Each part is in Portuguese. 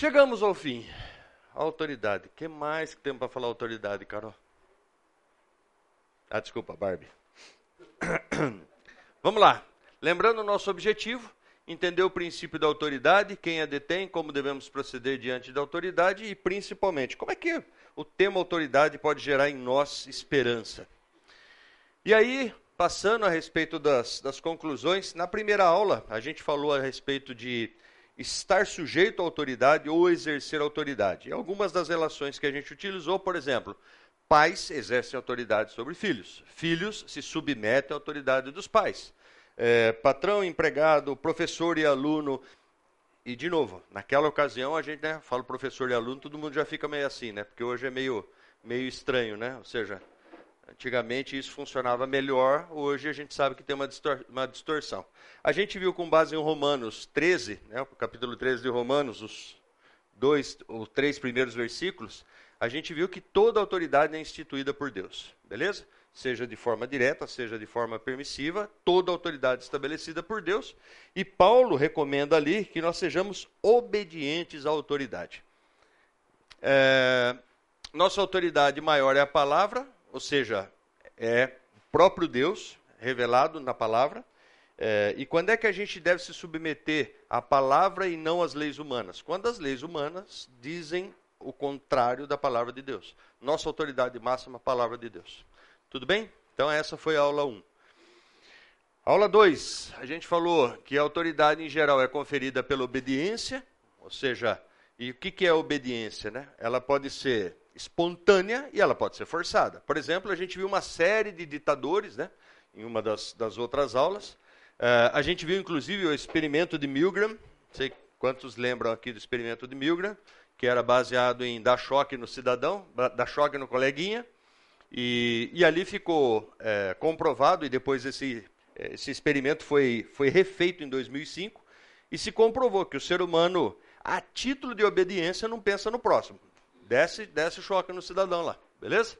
Chegamos ao fim. Autoridade. O que mais que temos para falar autoridade, Carol? Ah, desculpa, Barbie. Vamos lá. Lembrando o nosso objetivo, entender o princípio da autoridade, quem a detém, como devemos proceder diante da autoridade e, principalmente, como é que o tema autoridade pode gerar em nós esperança. E aí, passando a respeito das, das conclusões, na primeira aula a gente falou a respeito de estar sujeito à autoridade ou exercer autoridade. E algumas das relações que a gente utilizou, por exemplo, pais exercem autoridade sobre filhos, filhos se submetem à autoridade dos pais. É, patrão, empregado, professor e aluno. E, de novo, naquela ocasião a gente né, fala professor e aluno, todo mundo já fica meio assim, né? Porque hoje é meio, meio estranho, né? Ou seja, Antigamente isso funcionava melhor, hoje a gente sabe que tem uma, distor uma distorção. A gente viu com base em Romanos 13, né, o capítulo 13 de Romanos, os dois ou três primeiros versículos, a gente viu que toda autoridade é instituída por Deus, beleza? Seja de forma direta, seja de forma permissiva, toda autoridade estabelecida por Deus. E Paulo recomenda ali que nós sejamos obedientes à autoridade. É, nossa autoridade maior é a palavra, ou seja, é próprio Deus revelado na palavra. É, e quando é que a gente deve se submeter à palavra e não às leis humanas? Quando as leis humanas dizem o contrário da palavra de Deus. Nossa autoridade máxima, a palavra de Deus. Tudo bem? Então essa foi a aula 1. Aula 2, a gente falou que a autoridade em geral é conferida pela obediência, ou seja, e o que, que é obediência? Né? Ela pode ser espontânea e ela pode ser forçada. Por exemplo, a gente viu uma série de ditadores, né, em uma das, das outras aulas. Uh, a gente viu, inclusive, o experimento de Milgram. Não sei quantos lembram aqui do experimento de Milgram, que era baseado em dar choque no cidadão, dar choque no coleguinha. E, e ali ficou é, comprovado, e depois esse, esse experimento foi, foi refeito em 2005, e se comprovou que o ser humano, a título de obediência, não pensa no próximo. Desce, desce o choque no cidadão lá, beleza?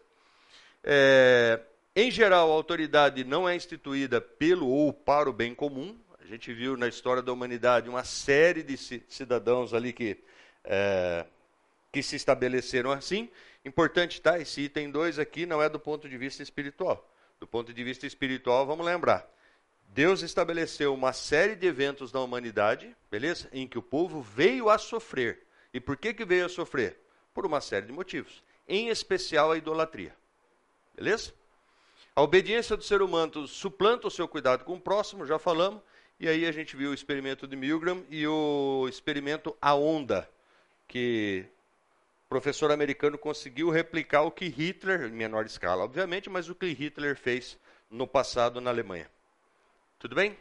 É, em geral, a autoridade não é instituída pelo ou para o bem comum. A gente viu na história da humanidade uma série de cidadãos ali que, é, que se estabeleceram assim. Importante, tá? Esse item 2 aqui não é do ponto de vista espiritual. Do ponto de vista espiritual, vamos lembrar. Deus estabeleceu uma série de eventos na humanidade, beleza? Em que o povo veio a sofrer. E por que, que veio a sofrer? Por uma série de motivos, em especial a idolatria. Beleza? A obediência do ser humano suplanta o seu cuidado com o próximo, já falamos, e aí a gente viu o experimento de Milgram e o experimento A Onda, que o professor americano conseguiu replicar o que Hitler, em menor escala, obviamente, mas o que Hitler fez no passado na Alemanha. Tudo bem?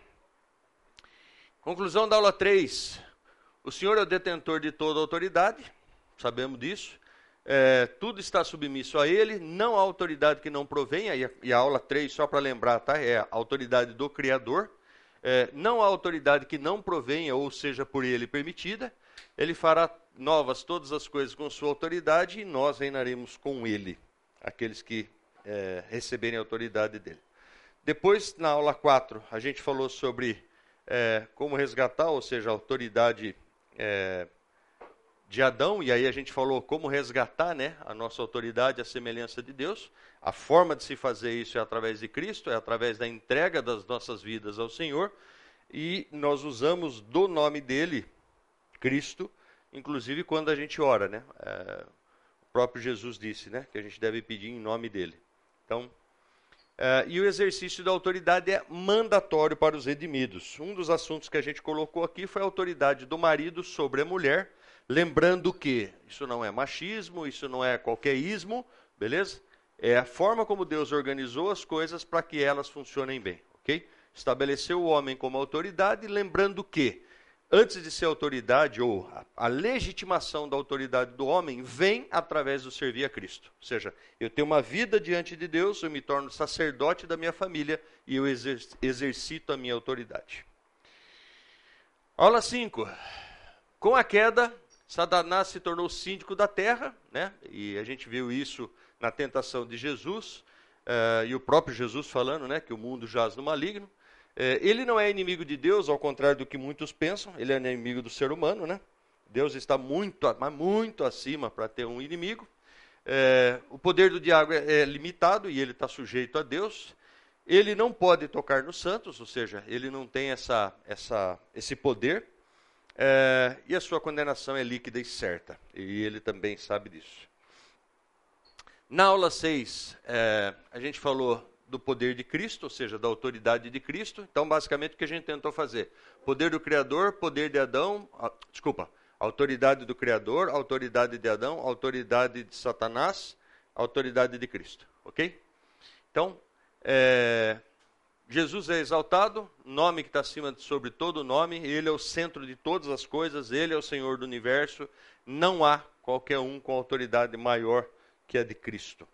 Conclusão da aula 3. O Senhor é o detentor de toda autoridade, sabemos disso. É, tudo está submisso a ele, não há autoridade que não provenha, e a, e a aula 3, só para lembrar, tá? é a autoridade do Criador. É, não há autoridade que não provenha ou seja por ele permitida. Ele fará novas todas as coisas com sua autoridade e nós reinaremos com ele, aqueles que é, receberem a autoridade dele. Depois, na aula 4, a gente falou sobre é, como resgatar, ou seja, a autoridade é, de Adão, e aí a gente falou como resgatar né, a nossa autoridade, a semelhança de Deus. A forma de se fazer isso é através de Cristo, é através da entrega das nossas vidas ao Senhor, e nós usamos do nome dele, Cristo, inclusive quando a gente ora. Né? É, o próprio Jesus disse né, que a gente deve pedir em nome dele. Então, é, e o exercício da autoridade é mandatório para os redimidos. Um dos assuntos que a gente colocou aqui foi a autoridade do marido sobre a mulher Lembrando que isso não é machismo, isso não é qualquer ismo, beleza? É a forma como Deus organizou as coisas para que elas funcionem bem, ok? Estabeleceu o homem como autoridade, lembrando que antes de ser autoridade, ou a, legitimação da autoridade do homem, vem através do servir a Cristo. Ou seja, eu tenho uma vida diante de Deus, eu me torno sacerdote da minha família e eu exer, exercito a minha autoridade. Aula 5. Com a queda, Satanás se tornou síndico da terra, né? e a gente viu isso na tentação de Jesus, uh, e o próprio Jesus falando né, que o mundo jaz no maligno. Uh, ele não é inimigo de Deus, ao contrário do que muitos pensam, ele é inimigo do ser humano. Né? Deus está muito, mas muito acima para ter um inimigo. É, o poder do diabo é, é limitado e ele está sujeito a Deus. Ele não pode tocar nos santos, ou seja, ele não tem essa, essa, esse poder. É, e a sua condenação é líquida e certa. E ele também sabe disso. Na aula 6, é, a gente falou do poder de Cristo, ou seja, da autoridade de Cristo. Então, basicamente, o que a gente tentou fazer? Poder do Criador, poder de Adão, a, desculpa, autoridade do Criador, autoridade de Adão, autoridade de Satanás, autoridade de Cristo. Ok? Então, é, Jesus é exaltado, nome que está acima de sobre todo nome, ele é o centro de todas as coisas, ele é o Senhor do universo, não há qualquer um com autoridade maior que a de Cristo.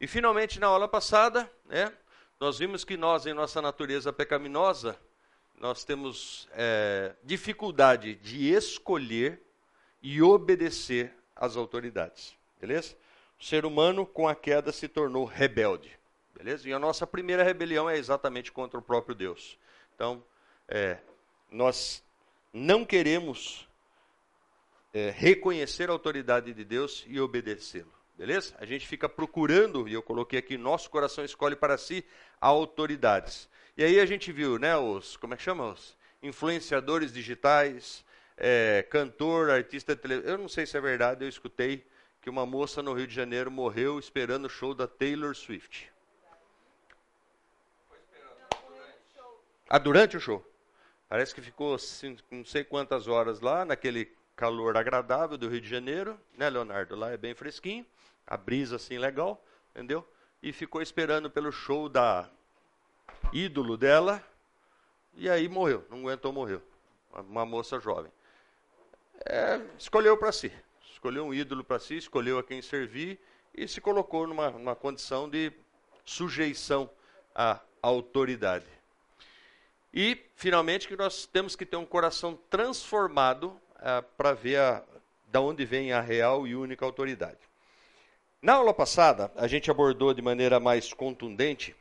E finalmente, na aula passada, né, nós vimos que nós, em nossa natureza pecaminosa, nós temos é, dificuldade de escolher e obedecer às autoridades. Beleza? O ser humano, com a queda, se tornou rebelde. Beleza? E a nossa primeira rebelião é exatamente contra o próprio Deus. Então, é, nós não queremos é, reconhecer a autoridade de Deus e obedecê-lo. Beleza? A gente fica procurando, e eu coloquei aqui, nosso coração escolhe para si autoridades. E aí a gente viu, né, os, como é que chama? Os influenciadores digitais, é, cantor, artista de televisão. Eu não sei se é verdade, eu escutei que uma moça no Rio de Janeiro morreu esperando o show da Taylor Swift. Ah, durante o show. Parece que ficou assim, não sei quantas horas lá, naquele calor agradável do Rio de Janeiro, né, Leonardo? Lá é bem fresquinho, a brisa assim legal, entendeu? E ficou esperando pelo show da ídolo dela, e aí morreu, não aguentou, morreu. Uma moça jovem. É, escolheu para si, escolheu um ídolo para si, escolheu a quem servir e se colocou numa, numa condição de sujeição à autoridade. E, finalmente, que nós temos que ter um coração transformado é, para ver a, da onde vem a real e única autoridade. Na aula passada, a gente abordou de maneira mais contundente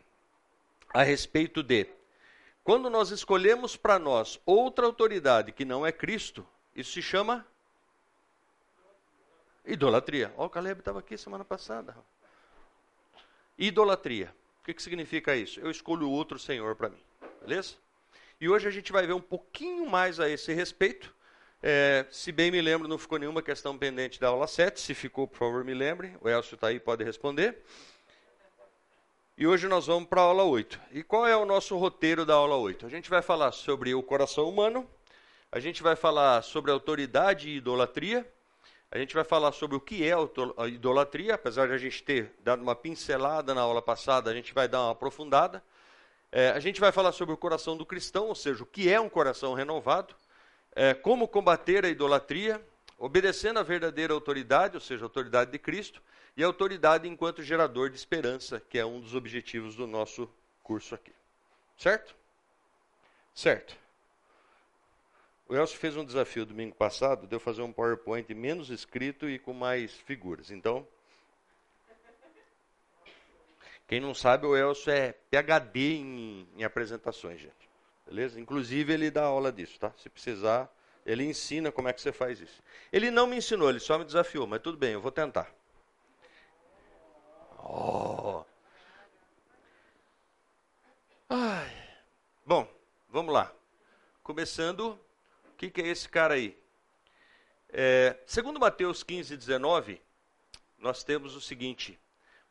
a respeito de quando nós escolhemos para nós outra autoridade que não é Cristo, isso se chama idolatria. Ó, o Caleb estava aqui semana passada. Idolatria. O que, que significa isso? Eu escolho outro Senhor para mim. Beleza? E hoje a gente vai ver um pouquinho mais a esse respeito. É, se bem me lembro, não ficou nenhuma questão pendente da aula 7. Se ficou, por favor, me lembre. O Elcio está aí, pode responder. E hoje nós vamos para a aula 8. E qual é o nosso roteiro da aula 8? A gente vai falar sobre o coração humano, a gente vai falar sobre autoridade e idolatria, a gente vai falar sobre o que é a idolatria, apesar de a gente ter dado uma pincelada na aula passada, a gente vai dar uma aprofundada. É, a gente vai falar sobre o coração do cristão, ou seja, o que é um coração renovado, é, como combater a idolatria, obedecendo a verdadeira autoridade, ou seja, a autoridade de Cristo, e a autoridade enquanto gerador de esperança, que é um dos objetivos do nosso curso aqui. Certo? Certo. O Elcio fez um desafio domingo passado de eu fazer um PowerPoint menos escrito e com mais figuras. Então, quem não sabe, o Elcio é PhD em, em apresentações, gente. Beleza? Inclusive, ele dá aula disso, tá? Se precisar, ele ensina como é que você faz isso. Ele não me ensinou, ele só me desafiou, mas tudo bem, eu vou tentar. Oh. Ai. Bom, vamos lá. Começando, o que, que é esse cara aí? É, segundo Mateus 15, 19, nós temos o seguinte: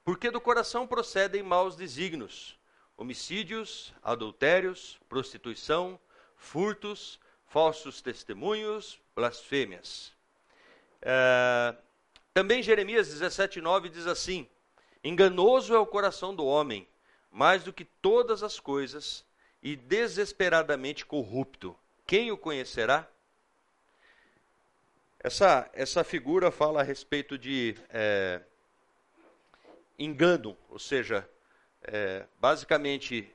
Porque do coração procedem maus desígnios, homicídios, adultérios, prostituição, furtos, falsos testemunhos, blasfêmias. É, também Jeremias 17, 9 diz assim: Enganoso é o coração do homem, mais do que todas as coisas, e desesperadamente corrupto. Quem o conhecerá? Essa, essa figura fala a respeito de é, engano, ou seja, é, basicamente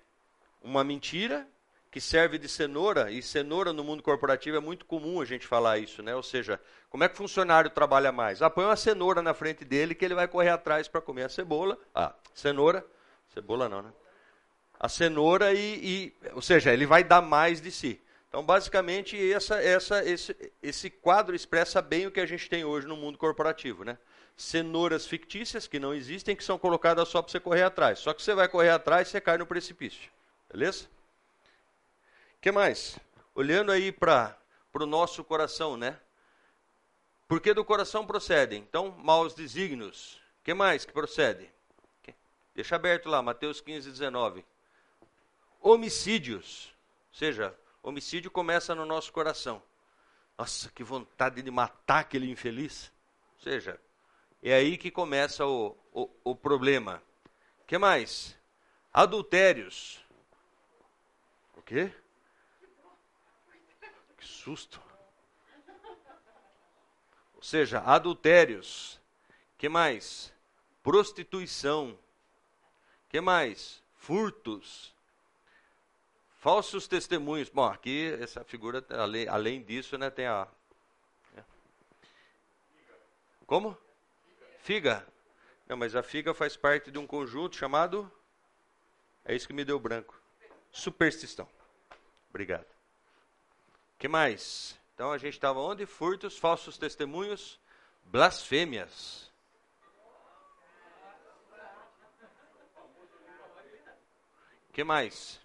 uma mentira que serve de cenoura, e cenoura no mundo corporativo é muito comum a gente falar isso, né? Ou seja, como é que o funcionário trabalha mais? Ah, põe uma cenoura na frente dele que ele vai correr atrás para comer a cebola. Ah, cenoura, cebola não, né? A cenoura e, e, ou seja, ele vai dar mais de si. Então, basicamente, essa, essa, esse, esse quadro expressa bem o que a gente tem hoje no mundo corporativo. Né? Cenouras fictícias que não existem, que são colocadas só para você correr atrás. Só que você vai correr atrás, você cai no precipício. Beleza? O que mais? Olhando aí para o nosso coração, né? Porque do coração procedem, então, maus desígnios. O que mais que procede? Deixa aberto lá, Mateus 15, 19. Homicídios. Ou seja, Homicídio começa no nosso coração. Nossa, que vontade de matar aquele infeliz. Ou seja, é aí que começa o, o, o problema. O que mais? Adultérios. O quê? Que susto. Ou seja, adultérios. que mais? Prostituição. que mais? Furtos. Falsos testemunhos. Bom, aqui essa figura, além, além disso, né, tem a. Né? Como? Figa. Não, mas a figa faz parte de um conjunto chamado. É isso que me deu branco. Superstição. Obrigado. que mais? Então a gente estava onde? Furtos, falsos testemunhos, blasfêmias. que mais?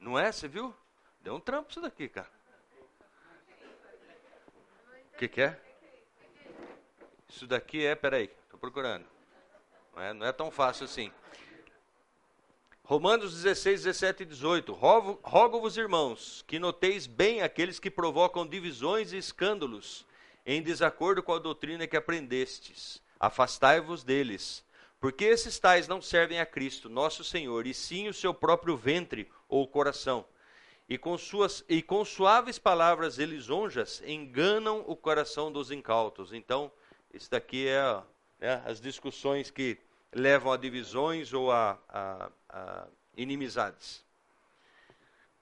Não é? Você viu? Deu um trampo isso daqui, cara. O que, que é? Isso daqui é, peraí, estou procurando. Não é, não é tão fácil assim. Romanos 16, 17 e 18. Rogo-vos, irmãos, que noteis bem aqueles que provocam divisões e escândalos em desacordo com a doutrina que aprendestes. Afastai-vos deles, porque esses tais não servem a Cristo, nosso Senhor, e sim o seu próprio ventre ou coração. E com, suas, e com suaves palavras elisonjas enganam o coração dos incautos. Então, isso daqui é né, as discussões que levam a divisões ou a, a, a inimizades.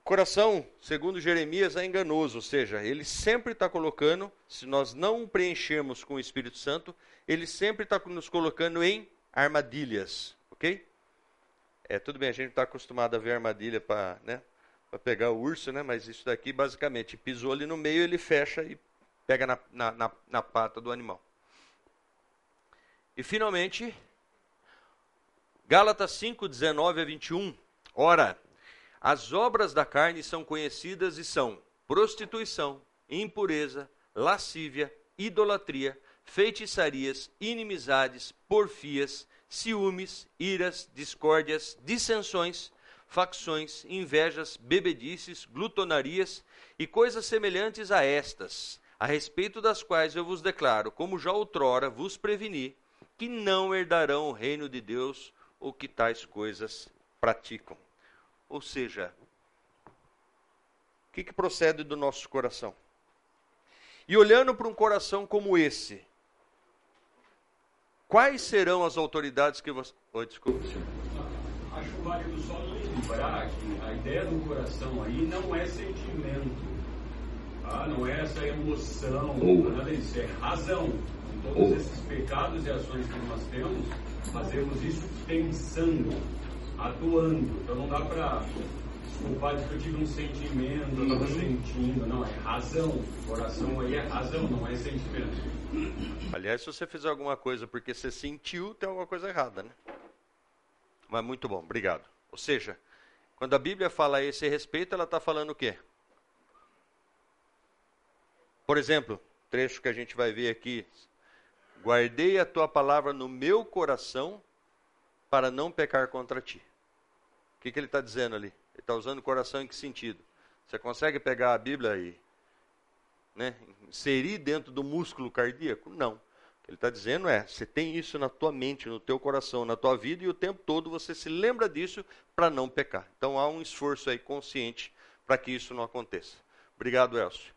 Coração, segundo Jeremias, é enganoso, ou seja, ele sempre está colocando, se nós não preenchermos com o Espírito Santo, ele sempre está nos colocando em armadilhas, ok? É, tudo bem, a gente está acostumado a ver armadilha para né, pegar o urso, né, mas isso daqui basicamente pisou ali no meio, ele fecha e pega na, na, na, na pata do animal. E finalmente, Gálatas 5, 19 a 21. Ora, as obras da carne são conhecidas e são prostituição, impureza, lascívia, idolatria, feitiçarias, inimizades, porfias, ciúmes, iras, discórdias, dissensões, facções, invejas, bebedices, glutonarias e coisas semelhantes a estas, a respeito das quais eu vos declaro, como já outrora vos preveni, que não herdarão o reino de Deus o que tais coisas praticam. Ou seja, o que, que procede do nosso coração? E olhando para um coração como esse, Quais serão as autoridades que você. Oi, desculpa. Acho válido só lembrar que a ideia do coração aí não é sentimento, tá? não é essa emoção, oh. nada disso, é razão. Todos oh. esses pecados e ações que nós temos, fazemos isso pensando, atuando. Então não dá para desculpar que eu tive um sentimento, eu estava sentindo. Não, é razão. Coração aí é razão, não é sentimento. Aliás, se você fizer alguma coisa porque você sentiu, tem alguma coisa errada, né? Mas muito bom, obrigado. Ou seja, quando a Bíblia fala a esse respeito, ela está falando o quê? Por exemplo, trecho que a gente vai ver aqui. Guardei a tua palavra no meu coração para não pecar contra ti. O que, que ele está dizendo ali? Ele está usando o coração em que sentido? Você consegue pegar a Bíblia e né, inserir dentro do músculo cardíaco? Não. O que ele está dizendo é, você tem isso na tua mente, no teu coração, na tua vida, e o tempo todo você se lembra disso para não pecar. Então há um esforço aí consciente para que isso não aconteça. Obrigado, Elcio.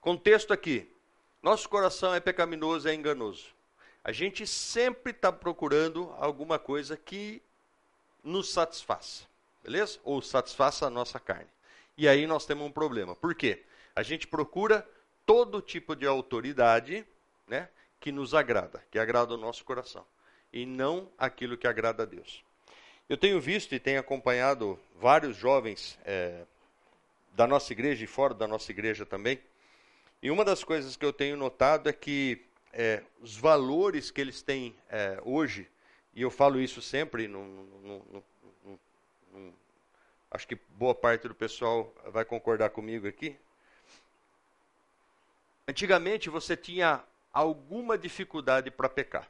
Contexto aqui. Nosso coração é pecaminoso, é enganoso. A gente sempre está procurando alguma coisa que nos satisfaça, beleza? Ou satisfaça a nossa carne. E aí nós temos um problema. Por quê? A gente procura todo tipo de autoridade né, que nos agrada, que agrada o nosso coração, e não aquilo que agrada a Deus. Eu tenho visto e tenho acompanhado vários jovens é, da nossa igreja e fora da nossa igreja também. E uma das coisas que eu tenho notado é que é, os valores que eles têm é, hoje, e eu falo isso sempre, no, no, no, acho que boa parte do pessoal vai concordar comigo aqui. Antigamente você tinha alguma dificuldade para pecar.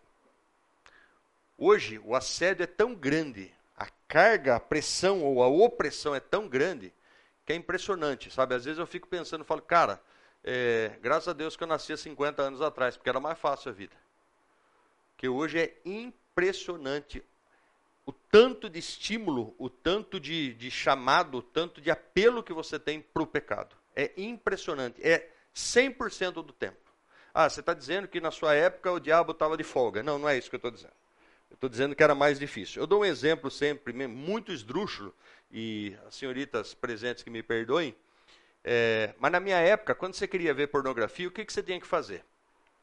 Hoje o assédio é tão grande, a carga, a pressão ou a opressão é tão grande que é impressionante, sabe? Às vezes eu fico pensando, falo, cara, é, graças a Deus que eu nasci há 50 anos atrás, porque era mais fácil a vida. Que hoje é impressionante o tanto de estímulo, o tanto de, de chamado, o tanto de apelo que você tem para o pecado. É impressionante. É 100% do tempo. Ah, você está dizendo que na sua época o diabo estava de folga. Não, não é isso que eu estou dizendo. Eu estou dizendo que era mais difícil. Eu dou um exemplo sempre, muito esdrúxulo, e as senhoritas presentes que me perdoem, é, mas na minha época, quando você queria ver pornografia, o que, que você tinha que fazer?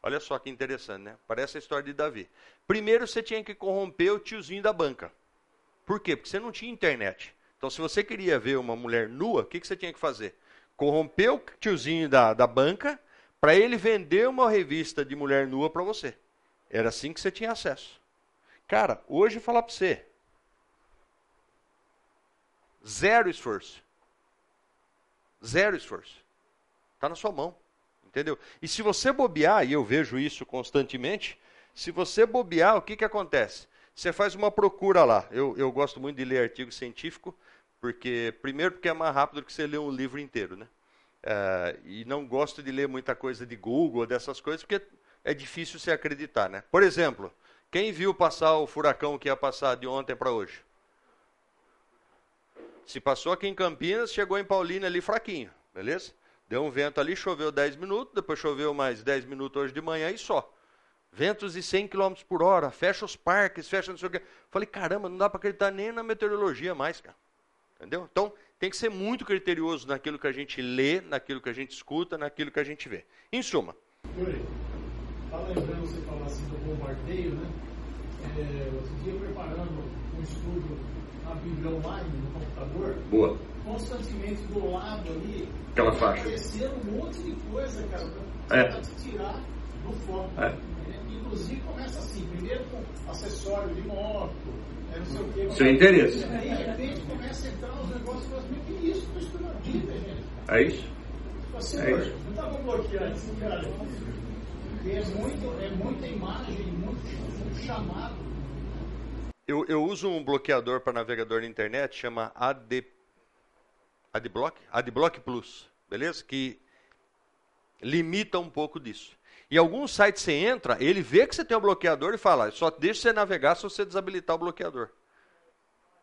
Olha só que interessante, né? Parece a história de Davi. Primeiro você tinha que corromper o tiozinho da banca. Por quê? Porque você não tinha internet. Então, se você queria ver uma mulher nua, o que, que você tinha que fazer? Corromper o tiozinho da, da banca para ele vender uma revista de mulher nua para você. Era assim que você tinha acesso. Cara, hoje falar para você, zero esforço. Zero esforço. Está na sua mão. Entendeu? E se você bobear, e eu vejo isso constantemente, se você bobear, o que, que acontece? Você faz uma procura lá. Eu, eu gosto muito de ler artigo científico, porque primeiro porque é mais rápido do que você ler um livro inteiro, né? É, e não gosto de ler muita coisa de Google, dessas coisas, porque é difícil você acreditar, né? Por exemplo, quem viu passar o furacão que ia passar de ontem para hoje? Se passou aqui em Campinas, chegou em Paulínia ali fraquinho, beleza? Deu um vento ali, choveu 10 minutos, depois choveu mais 10 minutos hoje de manhã e só. Ventos de 100 km por hora, fecha os parques, fecha não sei o quê. Falei, caramba, não dá para acreditar nem na meteorologia mais, cara. Entendeu? Então, tem que ser muito criterioso naquilo que a gente lê, naquilo que a gente escuta, naquilo que a gente vê. Em suma. Oi, tá lembrando você falar assim do bombardeio, né? É, outro preparando um estudo na Bíblia online, no computador. Boa. Constantemente do lado ali. Aquela faixa. Aparecendo um monte de coisa, cara, É. pra te tirar do foco. É. né? Inclusive começa assim, primeiro com acessório de moto, é não sei o quê. Seu interesse. Aí, de repente começa a entrar uns negócios e fala assim, que isso? Estou estudando a Bíblia, gente. É isso? Você É isso. não estava bloqueando esse cara. É, muito, é muita imagem, muito, muito chamado. Eu, eu uso um bloqueador para navegador na internet, chama AD, AdBlock, AdBlock Plus, beleza? Que limita um pouco disso. E alguns sites você entra, ele vê que você tem um bloqueador e fala, só deixa você navegar se você desabilitar o bloqueador.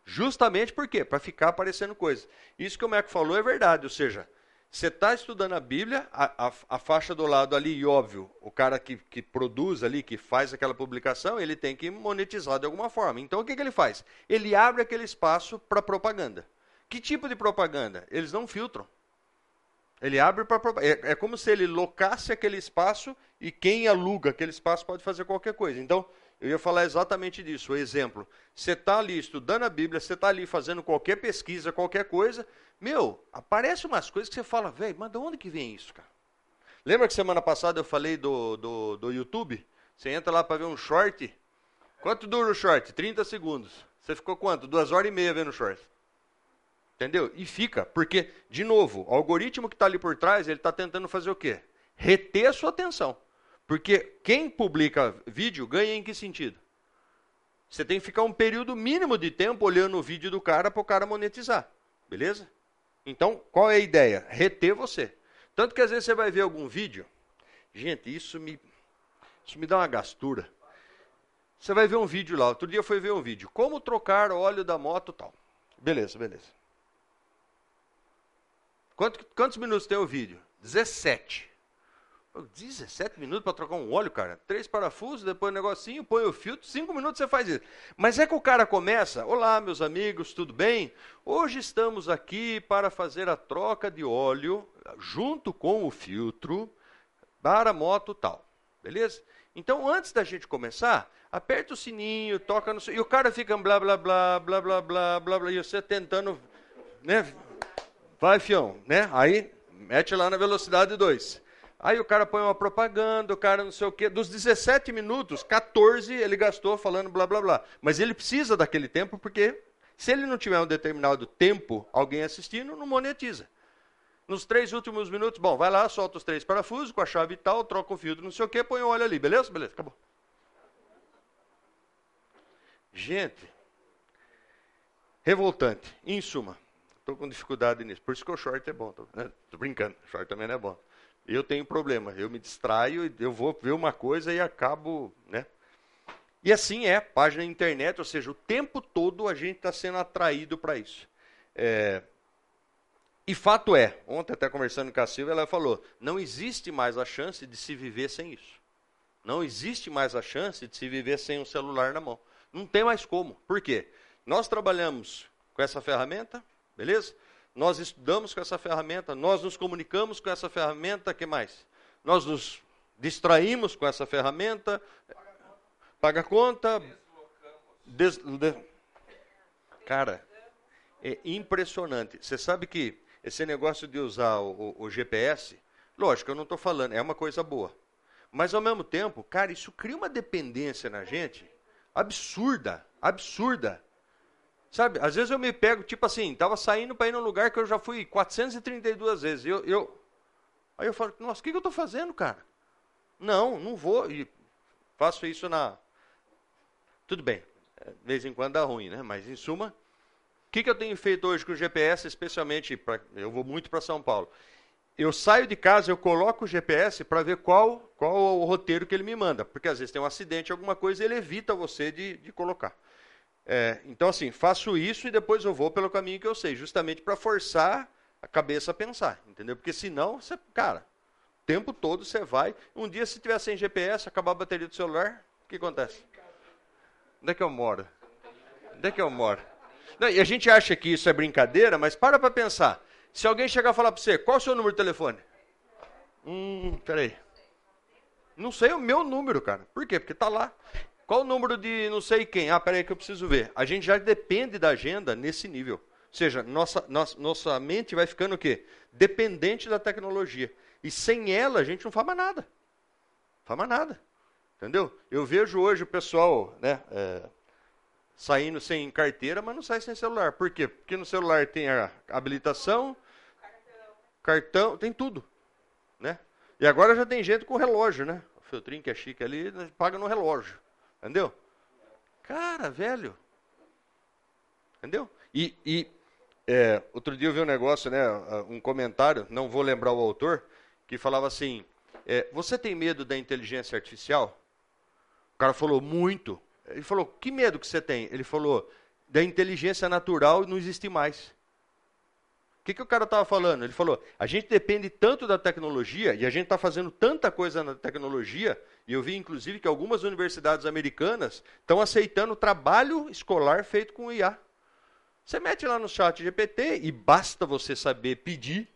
Justamente por quê? Para ficar aparecendo coisa. Isso que o Meco falou é verdade, ou seja, você está estudando a Bíblia, a, a, a, faixa do lado ali, e óbvio, o cara que, que, produz ali, que faz aquela publicação, ele tem que monetizar de alguma forma. Então o que, que ele faz? Ele abre aquele espaço para propaganda. Que tipo de propaganda? Eles não filtram. Ele abre para é, é como se ele locasse aquele espaço e quem aluga aquele espaço pode fazer qualquer coisa. Então, eu ia falar exatamente disso. O exemplo: você está ali estudando a Bíblia, você está ali fazendo qualquer pesquisa, qualquer coisa, meu, aparece umas coisas que você fala, velho, mas de onde que vem isso, cara? Lembra que semana passada eu falei do, do, do YouTube? Você entra lá para ver um short. Quanto dura o short? 30 segundos. Você ficou quanto? Duas horas e meia vendo o short. Entendeu? E fica, porque, de novo, o algoritmo que está ali por trás, ele está tentando fazer o quê? Reter a sua atenção. Porque quem publica vídeo ganha em que sentido? Você tem que ficar um período mínimo de tempo olhando o vídeo do cara para o cara monetizar. Beleza? Então, qual é a ideia? Reter você. Tanto que às vezes você vai ver algum vídeo. Gente, isso me, isso me dá uma gastura. Você vai ver um vídeo lá. Outro dia foi ver um vídeo. Como trocar óleo da moto tal. Beleza, beleza. Quanto, quantos minutos tem o vídeo? 17. 17 minutos para trocar um óleo, cara. Três parafusos, depois um negocinho, põe o filtro, cinco minutos você faz isso. Mas é que o cara começa, olá meus amigos, tudo bem? Hoje estamos aqui para fazer a troca de óleo junto com o filtro para a moto tal. Beleza? Então, antes da gente começar, aperta o sininho, toca no... E o cara fica blá, blá, blá, blá, blá, blá, blá, blá, e você tentando, né? Vai, fião, né? Aí, mete lá na velocidade 2. Aí o cara põe uma propaganda, o cara não sei o quê. Dos 17 minutos, 14 ele gastou falando blá blá blá. Mas ele precisa daquele tempo porque se ele não tiver um determinado tempo, alguém assistindo, não monetiza. Nos três últimos minutos, bom, vai lá, solta os três parafusos com a chave e tal, troca o filtro, não sei o quê, põe o óleo ali, beleza? Beleza, acabou. Gente, revoltante, em suma. Estou com dificuldade nisso. Por isso que o short é bom. Estou né? brincando, short também não é bom. Eu tenho problema, eu me distraio, eu vou ver uma coisa e acabo, né? E assim é, página na internet, ou seja, o tempo todo a gente está sendo atraído para isso. É, e fato é, ontem até conversando com a Silvia, ela falou, não existe mais a chance de se viver sem isso. Não existe mais a chance de se viver sem um celular na mão. Não tem mais como. Por quê? Nós trabalhamos com essa ferramenta, beleza? Nós estudamos com essa ferramenta, nós nos comunicamos com essa ferramenta, que mais? Nós nos distraímos com essa ferramenta, paga conta, des, de, cara, é impressionante. Você sabe que esse negócio de usar o, o, o GPS, lógico, eu não estou falando, é uma coisa boa. Mas ao mesmo tempo, cara, isso cria uma dependência na gente absurda, absurda. Sabe, às vezes eu me pego, tipo assim, estava saindo para ir num lugar que eu já fui 432 vezes. Eu, eu, aí eu falo, nossa, o que, que eu estou fazendo, cara? Não, não vou. E faço isso na. Tudo bem, é, de vez em quando dá ruim, né? Mas em suma, o que, que eu tenho feito hoje com o GPS, especialmente, pra, eu vou muito para São Paulo. Eu saio de casa, eu coloco o GPS para ver qual, qual o roteiro que ele me manda. Porque às vezes tem um acidente, alguma coisa, ele evita você de, de colocar. É, então, assim, faço isso e depois eu vou pelo caminho que eu sei, justamente para forçar a cabeça a pensar, entendeu? Porque senão, você, cara, o tempo todo você vai. Um dia, se tiver sem GPS, acabar a bateria do celular, o que acontece? Onde é que eu moro? Onde é que eu moro? Não, e a gente acha que isso é brincadeira, mas para para pensar. Se alguém chegar e falar para você, qual é o seu número de telefone? Hum, peraí. Não sei o meu número, cara. Por quê? Porque está lá. Qual o número de não sei quem? Ah, peraí que eu preciso ver. A gente já depende da agenda nesse nível. Ou seja, nossa, nossa, nossa mente vai ficando o quê? Dependente da tecnologia. E sem ela a gente não faz mais nada. Não mais nada. Entendeu? Eu vejo hoje o pessoal né, é, saindo sem carteira, mas não sai sem celular. Por quê? Porque no celular tem a habilitação, cartão, tem tudo. Né? E agora já tem gente com relógio, né? O filtrinho que é chique ali, paga no relógio. Entendeu? Cara, velho. Entendeu? E, e é, outro dia eu vi um negócio, né, um comentário, não vou lembrar o autor, que falava assim: é, Você tem medo da inteligência artificial? O cara falou: Muito. Ele falou: Que medo que você tem? Ele falou: Da inteligência natural não existe mais. O que, que o cara estava falando? Ele falou: a gente depende tanto da tecnologia e a gente está fazendo tanta coisa na tecnologia, e eu vi inclusive que algumas universidades americanas estão aceitando trabalho escolar feito com IA. Você mete lá no chat GPT e basta você saber pedir,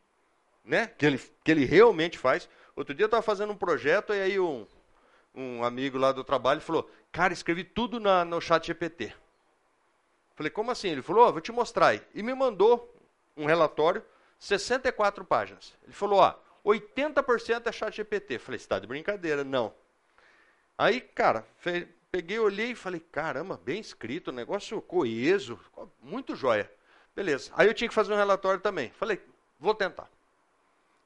né? Que ele, que ele realmente faz. Outro dia eu estava fazendo um projeto e aí um, um amigo lá do trabalho falou: Cara, escrevi tudo na, no chat GPT. Falei, como assim? Ele falou, oh, vou te mostrar aí. E me mandou um relatório, 64 páginas. Ele falou, ó, 80% é chat GPT. Falei, está de brincadeira? Não. Aí, cara, peguei, olhei e falei, caramba, bem escrito, negócio coeso, muito joia. Beleza. Aí eu tinha que fazer um relatório também. Falei, vou tentar.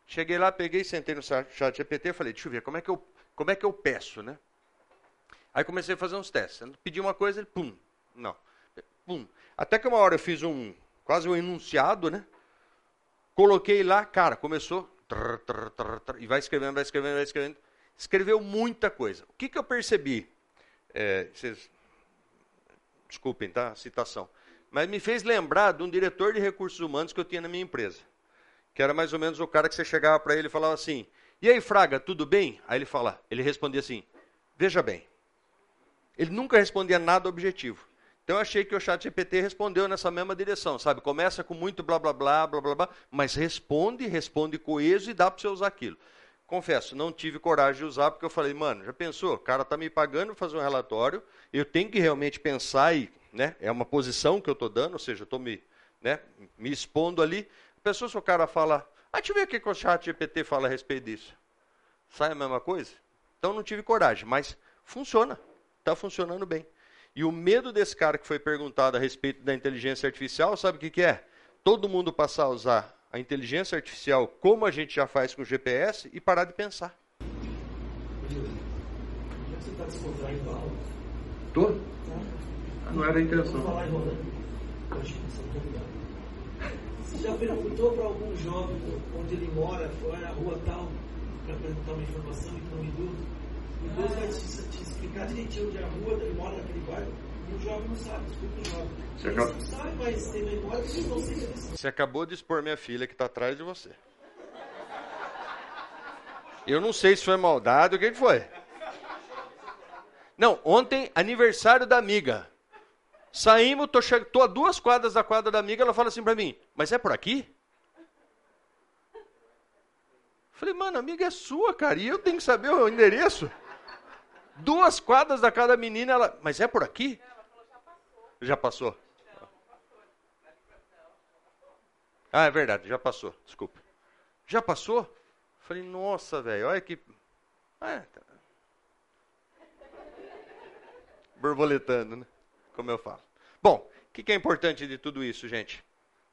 Cheguei lá, peguei, sentei no chat GPT falei, deixa eu ver, como é que eu, como é que eu peço, né? Aí comecei a fazer uns testes. Pedi uma coisa, ele, pum, não. Pum. Até que uma hora eu fiz um, quase um enunciado, né? Coloquei lá, cara, começou. Trrr, trrr, trrr, e vai escrevendo, vai escrevendo, vai escrevendo. Escreveu muita coisa. O que, que eu percebi? É, vocês, desculpem, tá? Citação. Mas me fez lembrar de um diretor de recursos humanos que eu tinha na minha empresa. Que era mais ou menos o cara que você chegava para ele e falava assim: E aí, Fraga, tudo bem? Aí ele fala, ele respondia assim: Veja bem. Ele nunca respondia nada objetivo. Então eu achei que o chat GPT respondeu nessa mesma direção, sabe? Começa com muito blá blá blá, blá blá blá, mas responde, responde coeso e dá para você usar aquilo. Confesso, não tive coragem de usar porque eu falei, mano, já pensou? O cara está me pagando fazer um relatório, eu tenho que realmente pensar e, né? É uma posição que eu estou dando, ou seja, eu estou me, né, me expondo ali pessoa se o cara fala, ah, deixa eu ver o que o chat GPT fala a respeito disso. Sai a mesma coisa? Então não tive coragem, mas funciona. Está funcionando bem. E o medo desse cara que foi perguntado a respeito da inteligência artificial, sabe o que, que é? Todo mundo passar a usar a inteligência artificial como a gente já faz com o GPS e parar de pensar. Você está descontraindo a aula? Tô? Não era a intenção. Você já perguntou para algum jovem onde ele mora, qual é a rua tal, para perguntar uma informação e para um idoso? O idoso vai te, te, explicar direitinho onde é a rua, ele mora naquele bairro. O o. Você acabou... você acabou de expor minha filha que está atrás de você. Eu não sei se foi maldade, o que, que foi? Não, ontem, aniversário da amiga. Saímos, tô, che... tô a duas quadras da quadra da amiga, ela fala assim para mim, mas é por aqui? Falei, mano, amiga é sua, cara, e eu tenho que saber o endereço. Duas quadras da casa da menina, ela, mas é por aqui? Já passou. Ah, é verdade, já passou, desculpa. Já passou? Falei, nossa, velho, olha que. Ah, tá. Borboletando, né? como eu falo. Bom, o que, que é importante de tudo isso, gente?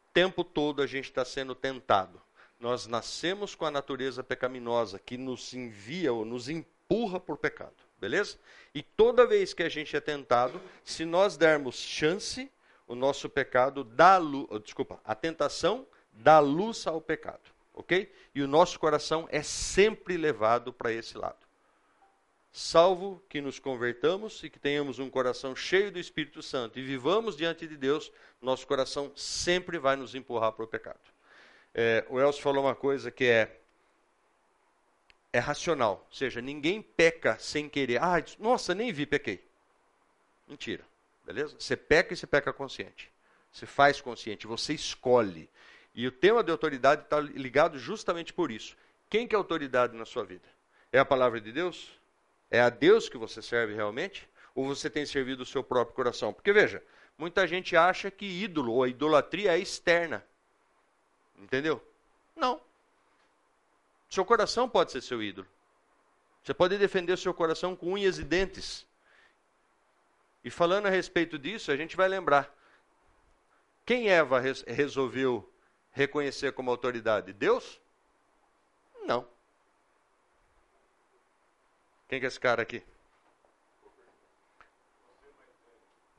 O tempo todo a gente está sendo tentado. Nós nascemos com a natureza pecaminosa que nos envia ou nos empurra por pecado, beleza? E toda vez que a gente é tentado, se nós dermos chance, o nosso pecado dá luz, oh, desculpa, a tentação dá luz ao pecado, ok? E o nosso coração é sempre levado para esse lado salvo que nos convertamos e que tenhamos um coração cheio do Espírito Santo e vivamos diante de Deus, nosso coração sempre vai nos empurrar para o pecado. É, o Elcio falou uma coisa que é é racional, ou seja, ninguém peca sem querer. Ah, nossa, nem vi, pequei. Mentira, beleza? Você peca e você peca consciente. Você faz consciente, você escolhe. E o tema de autoridade está ligado justamente por isso. Quem que é autoridade na sua vida? É a palavra de Deus? É a Deus que você serve realmente? Ou você tem servido o seu próprio coração? Porque veja, muita gente acha que ídolo ou idolatria é externa. Entendeu? Não. Seu coração pode ser seu ídolo. Você pode defender o seu coração com unhas e dentes. E falando a respeito disso, a gente vai lembrar. Quem Eva resolveu reconhecer como autoridade? Deus? Não. Quem que é esse cara aqui?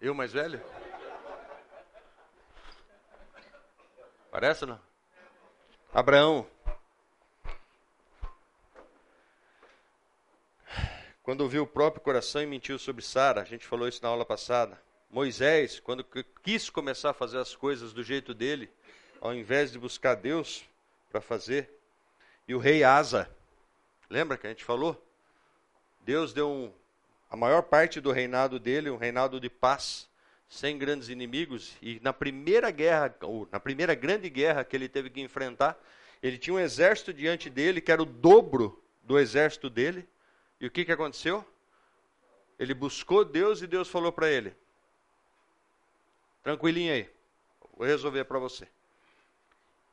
Eu mais velho? Parece não? Abraão. Quando ouviu o próprio coração e mentiu sobre Sara, a gente falou isso na aula passada. Moisés, quando quis começar a fazer as coisas do jeito dele, ao invés de buscar Deus para fazer. E o rei Asa, lembra que a gente falou? Deus deu um, a maior parte do reinado dele, um reinado de paz, sem grandes inimigos. E na primeira guerra, ou na primeira grande guerra que ele teve que enfrentar, ele tinha um exército diante dele que era o dobro do exército dele. E o que, que aconteceu? Ele buscou Deus e Deus falou para ele: Tranquilinho aí, vou resolver para você.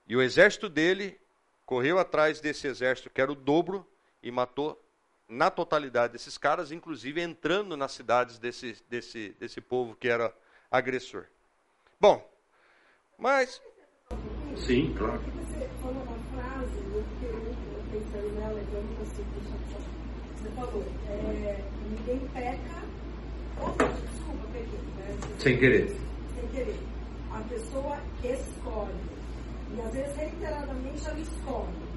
E o exército dele correu atrás desse exército, que era o dobro, e matou na totalidade desses caras, inclusive entrando nas cidades desse, desse, desse povo que era agressor. Bom, mas. Sim, claro. Você falou uma frase, eu fiquei pensando nela, você falou, é, ninguém peca. Desculpa, peguei. Né? Sem querer. Sem querer. A pessoa escolhe. E às vezes reiteradamente ela escolhe.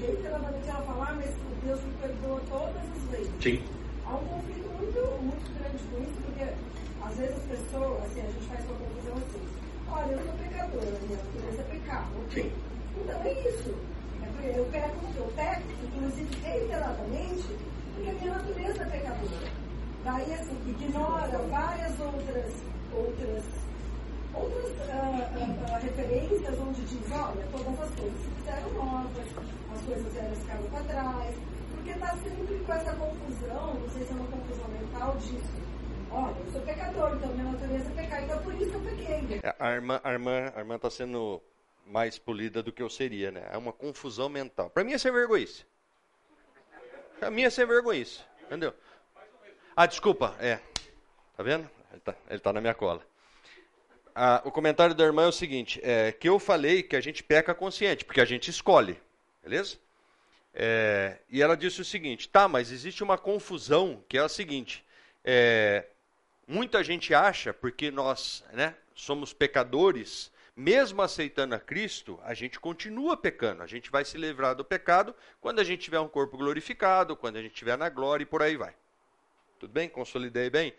Reiteradamente ela fala, ah, mas Deus me perdoa todas as vezes. Sim. Há um conflito muito, muito grande com isso, porque às vezes as pessoas, assim, a gente faz uma confusão assim, olha, eu sou pecadora, minha natureza é pecar. Sim. Então é isso. Eu peco, eu peco, inclusive reiteradamente, porque minha natureza é pecadora. Daí, assim, ignora várias outras, outras, outras uh, uh, uh, referências onde diz, olha, todas as coisas se fizeram novas, as coisas eram ficaram para trás, porque está sempre com essa confusão, não sei se é uma confusão mental disso. Olha, eu sou pecador, então minha natureza é pecar, então por isso eu pequei. É, a irmã está a irmã, irmã tá sendo mais polida do que eu seria, né? É uma confusão mental. Para mim é sem Para mim é sem vergonha. Entendeu? Ah, desculpa, é. Tá vendo? Ele tá, ele tá na minha cola. Ah, o comentário da irmã é o seguinte: é, que eu falei que a gente peca consciente, porque a gente escolhe. Beleza? É, e ela disse o seguinte: tá, mas existe uma confusão que é a seguinte. É, muita gente acha, porque nós né, somos pecadores, mesmo aceitando a Cristo, a gente continua pecando. A gente vai se livrar do pecado quando a gente tiver um corpo glorificado, quando a gente estiver na glória e por aí vai. Tudo bem? Consolidei bem?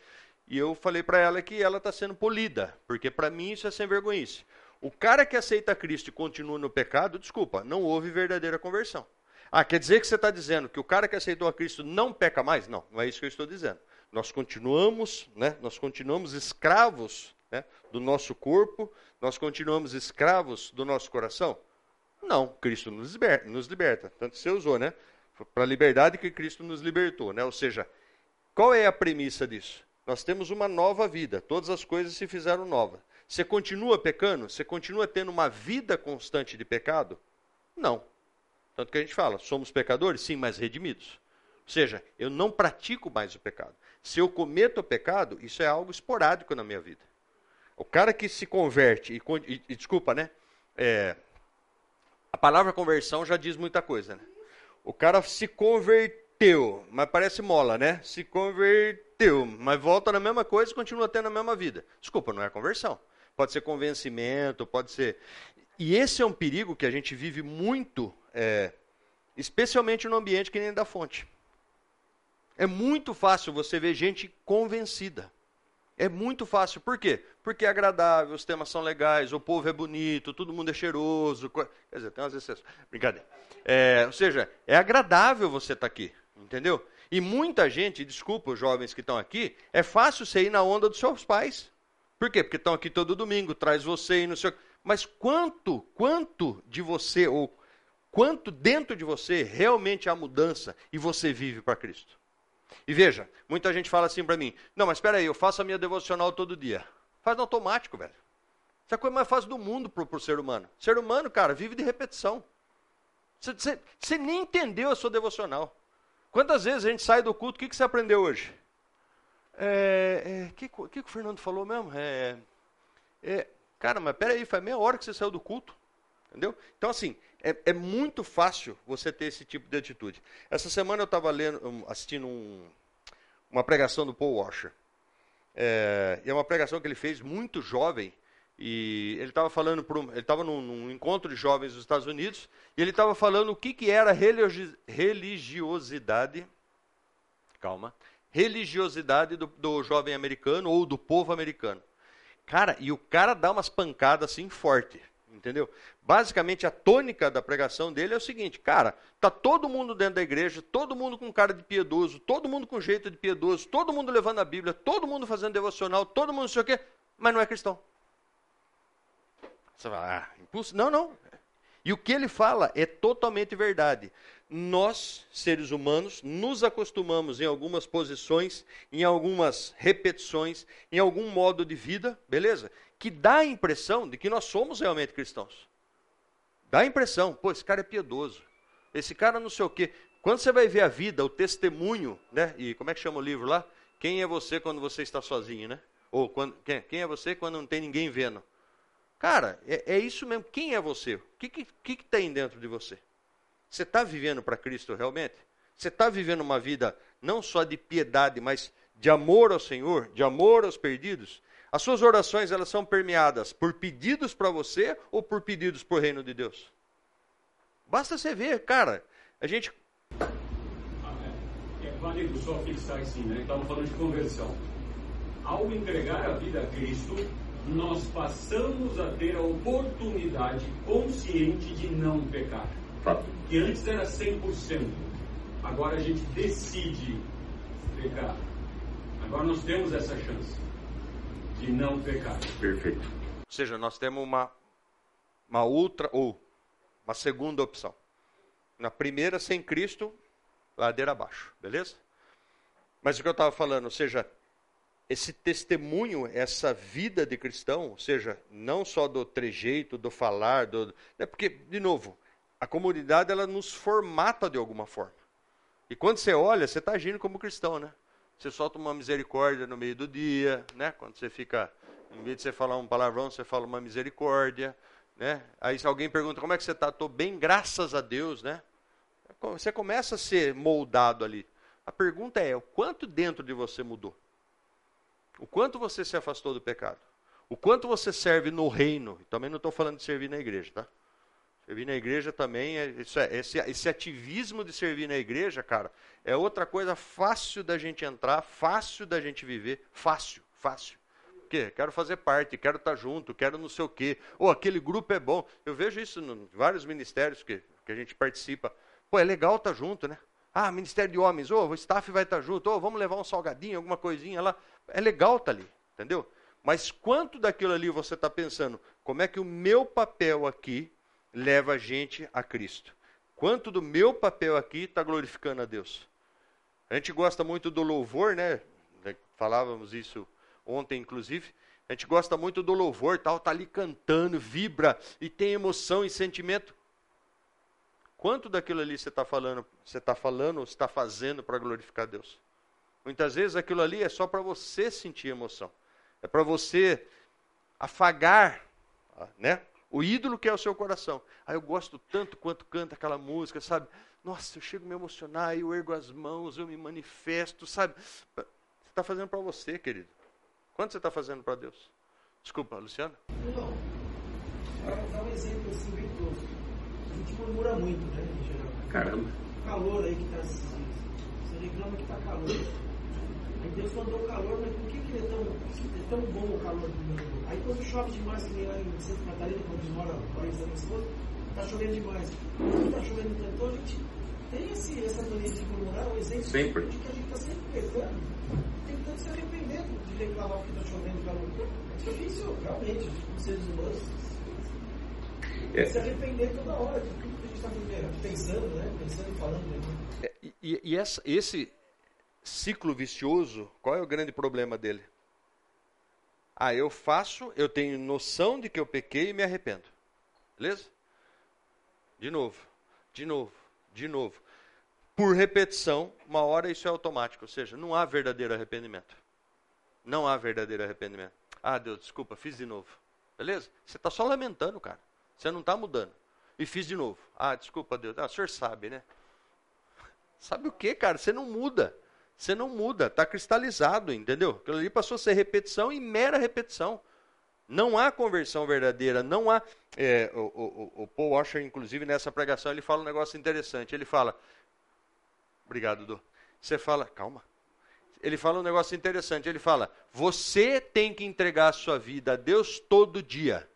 E eu falei para ela que ela está sendo polida, porque para mim isso é sem vergonhice. O cara que aceita Cristo e continua no pecado, desculpa, não houve verdadeira conversão. Ah, quer dizer que você está dizendo que o cara que aceitou a Cristo não peca mais? Não, não é isso que eu estou dizendo. Nós continuamos, né, nós continuamos escravos né, do nosso corpo, nós continuamos escravos do nosso coração? Não, Cristo nos liberta. Nos liberta. Tanto você usou, né? Para a liberdade que Cristo nos libertou, né? Ou seja, qual é a premissa disso? Nós temos uma nova vida, todas as coisas se fizeram novas. Você continua pecando? Você continua tendo uma vida constante de pecado? Não. Tanto que a gente fala, somos pecadores? Sim, mas redimidos. Ou seja, eu não pratico mais o pecado. Se eu cometo o pecado, isso é algo esporádico na minha vida. O cara que se converte, e, e, e desculpa, né? É, a palavra conversão já diz muita coisa, né? O cara se converteu, mas parece mola, né? Se converteu, mas volta na mesma coisa e continua tendo a mesma vida. Desculpa, não é conversão. Pode ser convencimento, pode ser. E esse é um perigo que a gente vive muito, é, especialmente no ambiente que nem da fonte. É muito fácil você ver gente convencida. É muito fácil. Por quê? Porque é agradável, os temas são legais, o povo é bonito, todo mundo é cheiroso. Quer dizer, tem umas exceções. Brincadeira. É, ou seja, é agradável você estar tá aqui. Entendeu? E muita gente, desculpa os jovens que estão aqui, é fácil você ir na onda dos seus pais. Por quê? Porque estão aqui todo domingo, traz você e não sei Mas quanto, quanto de você, ou quanto dentro de você realmente há mudança e você vive para Cristo? E veja, muita gente fala assim para mim: não, mas espera aí, eu faço a minha devocional todo dia. Faz no automático, velho. Isso é a coisa mais fácil do mundo para o ser humano. Ser humano, cara, vive de repetição. Você nem entendeu a sua devocional. Quantas vezes a gente sai do culto, o que, que você aprendeu hoje? O é, é, que, que, que o Fernando falou mesmo? É, é, cara, mas peraí, faz meia hora que você saiu do culto. Entendeu? Então, assim, é, é, muito fácil você ter esse tipo de atitude. Essa semana eu estava assistindo um, uma pregação do Paul Washer. É, é uma pregação que ele fez muito jovem. E ele estava falando, um, ele estava num, num, encontro de jovens dos Estados Unidos, e ele estava falando o que, que era religiosidade. Calma. Religiosidade do, do jovem americano ou do povo americano. Cara, e o cara dá umas pancadas assim forte. Entendeu? Basicamente a tônica da pregação dele é o seguinte, cara, tá todo mundo dentro da igreja, todo mundo com cara de piedoso, todo mundo com jeito de piedoso, todo mundo levando a Bíblia, todo mundo fazendo devocional, todo mundo não sei o quê, mas não é cristão. Você fala, ah, impulso. Não, não. E o que ele fala é totalmente verdade. Nós, seres humanos, nos acostumamos em algumas posições, em algumas repetições, em algum modo de vida, beleza? que dá a impressão de que nós somos realmente cristãos. Dá a impressão, pô, esse cara é piedoso. Esse cara não sei o quê. Quando você vai ver a vida, o testemunho, né? E como é que chama o livro lá? Quem é você quando você está sozinho, né? Ou quando, quem, quem é você quando não tem ninguém vendo? Cara, é, é isso mesmo. Quem é você? O que, que, que, que tem dentro de você? Você está vivendo para Cristo realmente? Você está vivendo uma vida não só de piedade, mas de amor ao Senhor, de amor aos perdidos? As suas orações elas são permeadas por pedidos para você ou por pedidos para o reino de Deus? Basta você ver, cara. A gente. É, é só fixar assim, né? Estamos falando de conversão. Ao entregar a vida a Cristo, nós passamos a ter a oportunidade consciente de não pecar. Que antes era 100%. Agora a gente decide pecar. Agora nós temos essa chance de não pecar. Perfeito. Ou seja, nós temos uma, uma outra ou uma segunda opção. Na primeira, sem Cristo, ladeira abaixo, beleza? Mas o que eu estava falando, ou seja, esse testemunho, essa vida de cristão, ou seja, não só do trejeito, do falar, do, é porque, de novo, a comunidade ela nos formata de alguma forma. E quando você olha, você está agindo como cristão, né? Você solta uma misericórdia no meio do dia, né? Quando você fica, em vez de você falar um palavrão, você fala uma misericórdia, né? Aí se alguém pergunta como é que você está, estou bem, graças a Deus, né? Você começa a ser moldado ali. A pergunta é: o quanto dentro de você mudou? O quanto você se afastou do pecado? O quanto você serve no reino? Também não estou falando de servir na igreja, tá? Servir na igreja também, é, isso é, esse, esse ativismo de servir na igreja, cara, é outra coisa fácil da gente entrar, fácil da gente viver, fácil, fácil. Porque quero fazer parte, quero estar junto, quero não sei o quê. Ou aquele grupo é bom. Eu vejo isso em vários ministérios que, que a gente participa. Pô, é legal estar junto, né? Ah, Ministério de Homens, oh, o staff vai estar junto, oh, vamos levar um salgadinho, alguma coisinha lá. É legal estar ali, entendeu? Mas quanto daquilo ali você está pensando? Como é que o meu papel aqui leva a gente a Cristo? Quanto do meu papel aqui está glorificando a Deus? A gente gosta muito do louvor, né? Falávamos isso ontem, inclusive. A gente gosta muito do louvor, tal, tá ali cantando, vibra e tem emoção e sentimento. Quanto daquilo ali você está falando, você está falando, está fazendo para glorificar Deus? Muitas vezes aquilo ali é só para você sentir emoção. É para você afagar, né? O ídolo que é o seu coração. Ah, eu gosto tanto quanto canta aquela música, sabe? Nossa, eu chego a me emocionar, eu ergo as mãos, eu me manifesto, sabe? Você está fazendo para você, querido. Quanto você está fazendo para Deus? Desculpa, Luciano? Não. Para dar um exemplo assim bem tosco gente murmura muito, né, em geral. Caramba. Calor aí que está esses dias. Você reclama que está calor. Aí Deus mandou calor, mas por que, que ele é tão, é tão bom o calor do mundo? Aí quando chove demais, que nem lá em Santa Catarina, quando a gente mora país da minha esposa, está chovendo demais. Quando está chovendo tanto, a gente tem esse, essa mania de murmurar, o exemplo sempre. de que a gente está sempre pecando, tentando se arrepender de reclamar que está chovendo calor. É difícil, realmente, como seres humanos, é. Se arrepender toda hora de tudo que a gente está pensando, né? Pensando e falando. Né? É, e, e essa, esse ciclo vicioso, qual é o grande problema dele? Ah, eu faço, eu tenho noção de que eu pequei e me arrependo. Beleza? De novo, de novo, de novo. Por repetição, uma hora isso é automático, ou seja, não há verdadeiro arrependimento. Não há verdadeiro arrependimento. Ah, Deus, desculpa, fiz de novo. Beleza? Você está só lamentando, cara. Você não está mudando. E fiz de novo. Ah, desculpa, Deus. Ah, o senhor sabe, né? Sabe o que, cara? Você não muda. Você não muda. Está cristalizado, entendeu? Aquilo ali passou a ser repetição e mera repetição. Não há conversão verdadeira, não há. É, o, o, o, Paul Washer, inclusive, nessa pregação, ele fala um negócio interessante. Ele fala. Obrigado, Du. Você fala. Calma. Ele fala um negócio interessante. Ele fala: Você tem que entregar a sua vida a Deus todo dia.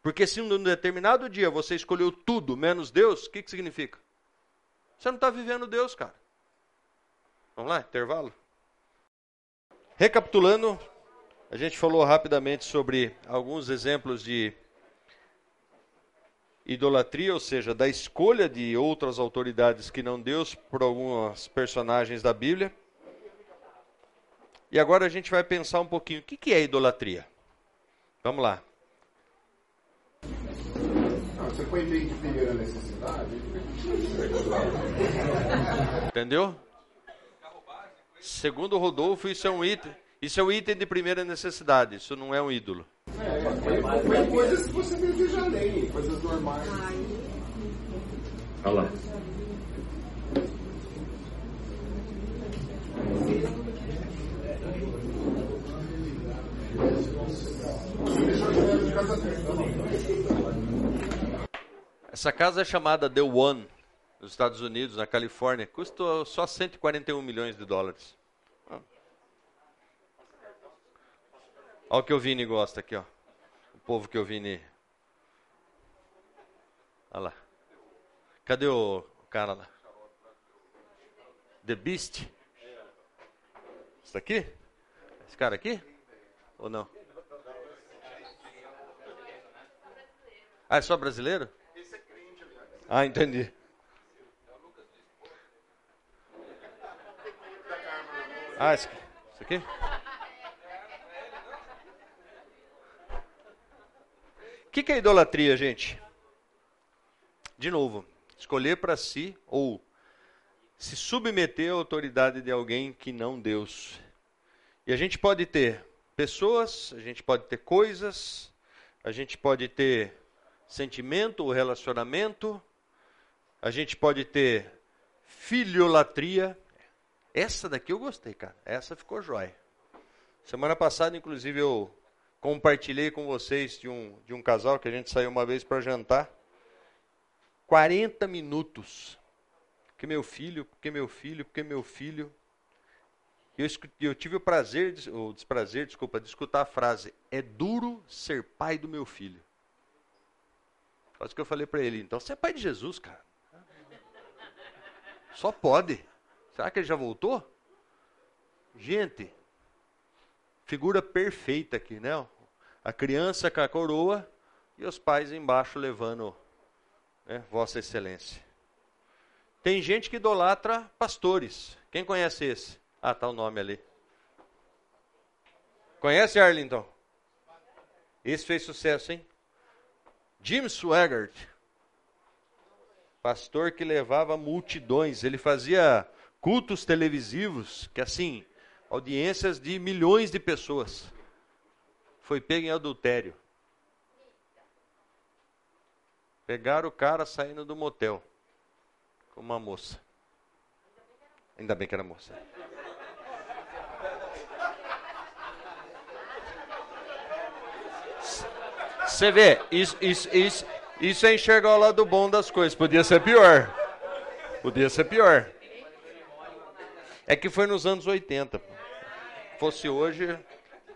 Porque se um determinado dia você escolheu tudo menos Deus, o que, que significa? Você não está vivendo Deus, cara. Vamos lá, intervalo? Recapitulando, a gente falou rapidamente sobre alguns exemplos de idolatria, ou seja, da escolha de outras autoridades que não Deus por alguns personagens da Bíblia. E agora a gente vai pensar um pouquinho, o que é idolatria? Vamos lá. Você põe bem de primeira necessidade. Entendeu? Segundo Rodolfo, isso é um item. Isso é um item de primeira necessidade, isso não é um ídolo. É, põe coisas que você deseja além, coisas normais. Olha lá. Essa casa é chamada The One, nos Estados Unidos, na Califórnia. Custa só 141 milhões de dólares. Olha o que o Vini gosta aqui, ó. O povo que o Vini. Olha lá. Cadê o cara lá? The Beast? Isso aqui? Esse cara aqui? Ou não? Ah, é só brasileiro? Ah, entendi. Ah, isso aqui? O que, que é idolatria, gente? De novo, escolher para si ou se submeter à autoridade de alguém que não Deus. E a gente pode ter pessoas, a gente pode ter coisas, a gente pode ter sentimento ou relacionamento, a gente pode ter filiolatria, essa daqui eu gostei, cara. Essa ficou jóia. Semana passada, inclusive, eu compartilhei com vocês de um, de um casal que a gente saiu uma vez para jantar. 40 minutos. Porque meu filho, porque meu filho, porque meu filho. Eu, eu tive o prazer, o desprazer, desculpa, de escutar a frase: é duro ser pai do meu filho. Quase que eu falei para ele, então você é pai de Jesus, cara. Só pode. Será que ele já voltou? Gente, figura perfeita aqui, né? A criança com a coroa e os pais embaixo levando né, Vossa Excelência. Tem gente que idolatra pastores. Quem conhece esse? Ah, tá o nome ali. Conhece Arlington? Esse fez sucesso, hein? Jim Swaggart. Pastor que levava multidões. Ele fazia cultos televisivos, que assim, audiências de milhões de pessoas. Foi pego em adultério. Pegaram o cara saindo do motel com uma moça. Ainda bem que era moça. Você vê, isso, isso, isso, isso é enxergar o lado bom das coisas. Podia ser pior. Podia ser pior. É que foi nos anos 80. Fosse hoje,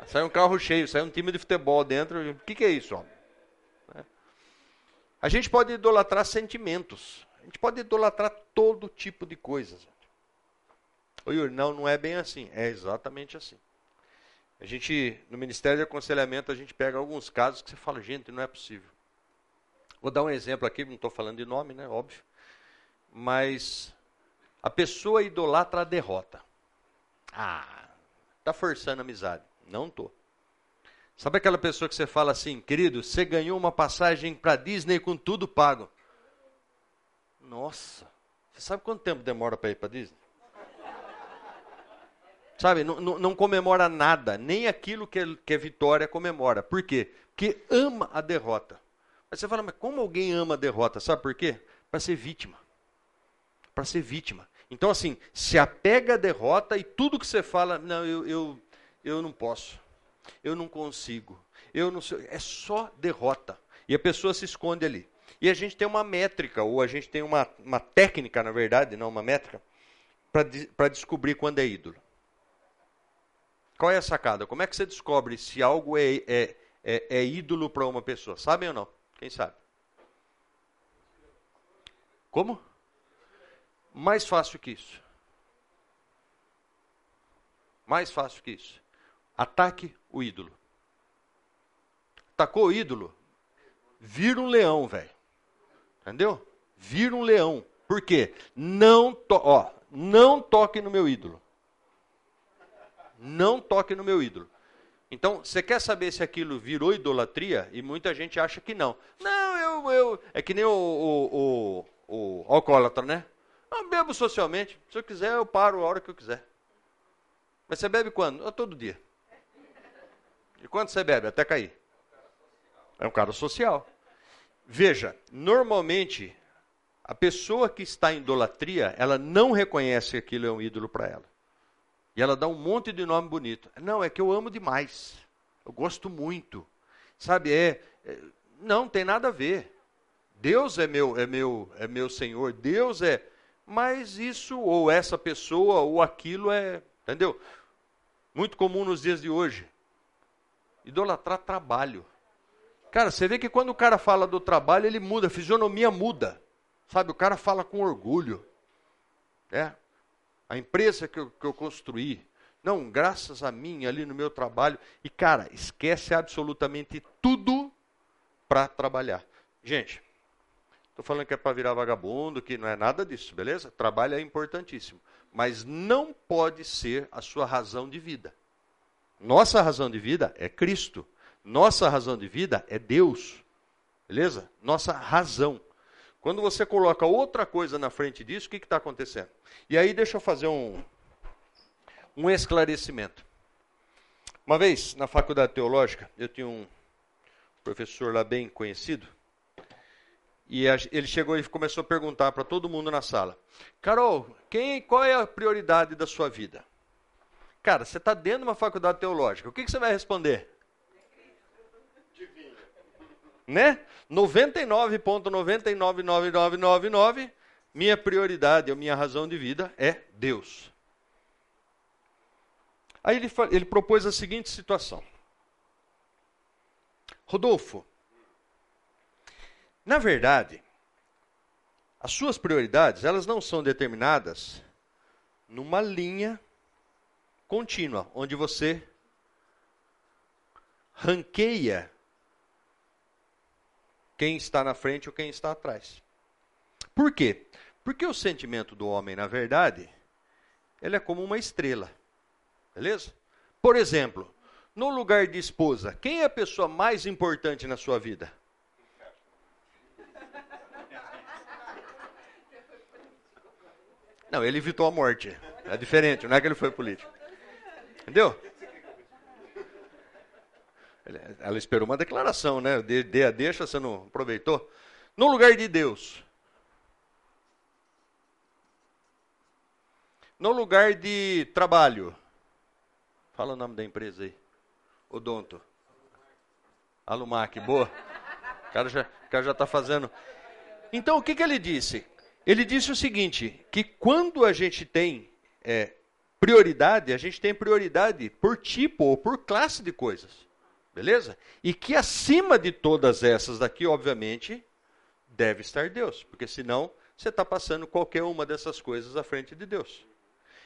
sai um carro cheio, sai um time de futebol dentro. O que, que é isso? Ó? A gente pode idolatrar sentimentos. A gente pode idolatrar todo tipo de coisas. Oi, Yuri, não, não é bem assim. É exatamente assim. A gente, no Ministério de Aconselhamento, a gente pega alguns casos que você fala, gente, não é possível. Vou dar um exemplo aqui, não estou falando de nome, né? Óbvio. Mas a pessoa idolatra a derrota. Ah, está forçando a amizade. Não estou. Sabe aquela pessoa que você fala assim, querido, você ganhou uma passagem para Disney com tudo pago. Nossa, você sabe quanto tempo demora para ir para Disney? Sabe, não, não, não, comemora nada, nem aquilo que, é, que é vitória comemora. Por quê? Porque ama a derrota. Mas você fala, mas como alguém ama a derrota? Sabe por quê? Para ser vítima. Para ser vítima. Então, assim, se apega à derrota e tudo que você fala, não, eu, eu, eu não posso. Eu não consigo. Eu não sei. É só derrota. E a pessoa se esconde ali. E a gente tem uma métrica, ou a gente tem uma, uma técnica, na verdade, não uma métrica, para descobrir quando é ídolo. Qual é a sacada? Como é que você descobre se algo é, é, é, é ídolo para uma pessoa? Sabem ou não? Quem sabe? Como? Mais fácil que isso. Mais fácil que isso. Ataque o ídolo. Atacou o ídolo, vira um leão, velho. Entendeu? Vira um leão. Por quê? Não, to ó, não toque no meu ídolo. Não toque no meu ídolo. Então, você quer saber se aquilo virou idolatria? E muita gente acha que não. Não, eu. eu é que nem o, o, o, o alcoólatra, né? Eu bebo socialmente. Se eu quiser, eu paro a hora que eu quiser. Mas você bebe quando? Eu, todo dia. E quando você bebe? Até cair. É um cara social. Veja, normalmente, a pessoa que está em idolatria, ela não reconhece que aquilo é um ídolo para ela. E ela dá um monte de nome bonito. Não, é que eu amo demais. Eu gosto muito. Sabe, é, é não tem nada a ver. Deus é meu, é meu, é meu Senhor. Deus é, mas isso ou essa pessoa ou aquilo é, entendeu? Muito comum nos dias de hoje. Idolatrar trabalho. Cara, você vê que quando o cara fala do trabalho, ele muda, a fisionomia muda. Sabe, o cara fala com orgulho. É, a empresa que eu, que eu construí. Não, graças a mim ali no meu trabalho. E, cara, esquece absolutamente tudo para trabalhar. Gente, estou falando que é para virar vagabundo, que não é nada disso, beleza? Trabalho é importantíssimo. Mas não pode ser a sua razão de vida. Nossa razão de vida é Cristo. Nossa razão de vida é Deus. Beleza? Nossa razão. Quando você coloca outra coisa na frente disso, o que está acontecendo? E aí deixa eu fazer um, um esclarecimento. Uma vez, na faculdade teológica, eu tinha um professor lá bem conhecido, e ele chegou e começou a perguntar para todo mundo na sala: Carol, quem, qual é a prioridade da sua vida? Cara, você está dentro de uma faculdade teológica, o que, que você vai responder? Né? 99,999999, minha prioridade, a minha razão de vida é Deus. Aí ele, ele propôs a seguinte situação. Rodolfo, na verdade, as suas prioridades, elas não são determinadas numa linha contínua, onde você ranqueia quem está na frente ou quem está atrás. Por quê? Porque o sentimento do homem, na verdade, ele é como uma estrela. Beleza? Por exemplo, no lugar de esposa, quem é a pessoa mais importante na sua vida? Não, ele evitou a morte. É diferente, não é que ele foi político. Entendeu? Ela esperou uma declaração, né? Dê a deixa, você não aproveitou. No lugar de Deus. No lugar de trabalho. Fala o nome da empresa aí. Odonto. Alumac, boa. O cara já está tá fazendo. Então, o que, que ele disse? Ele disse o seguinte: que quando a gente tem é, prioridade, a gente tem prioridade por tipo ou por classe de coisas. Beleza? E que acima de todas essas daqui, obviamente, deve estar Deus. Porque senão você está passando qualquer uma dessas coisas à frente de Deus.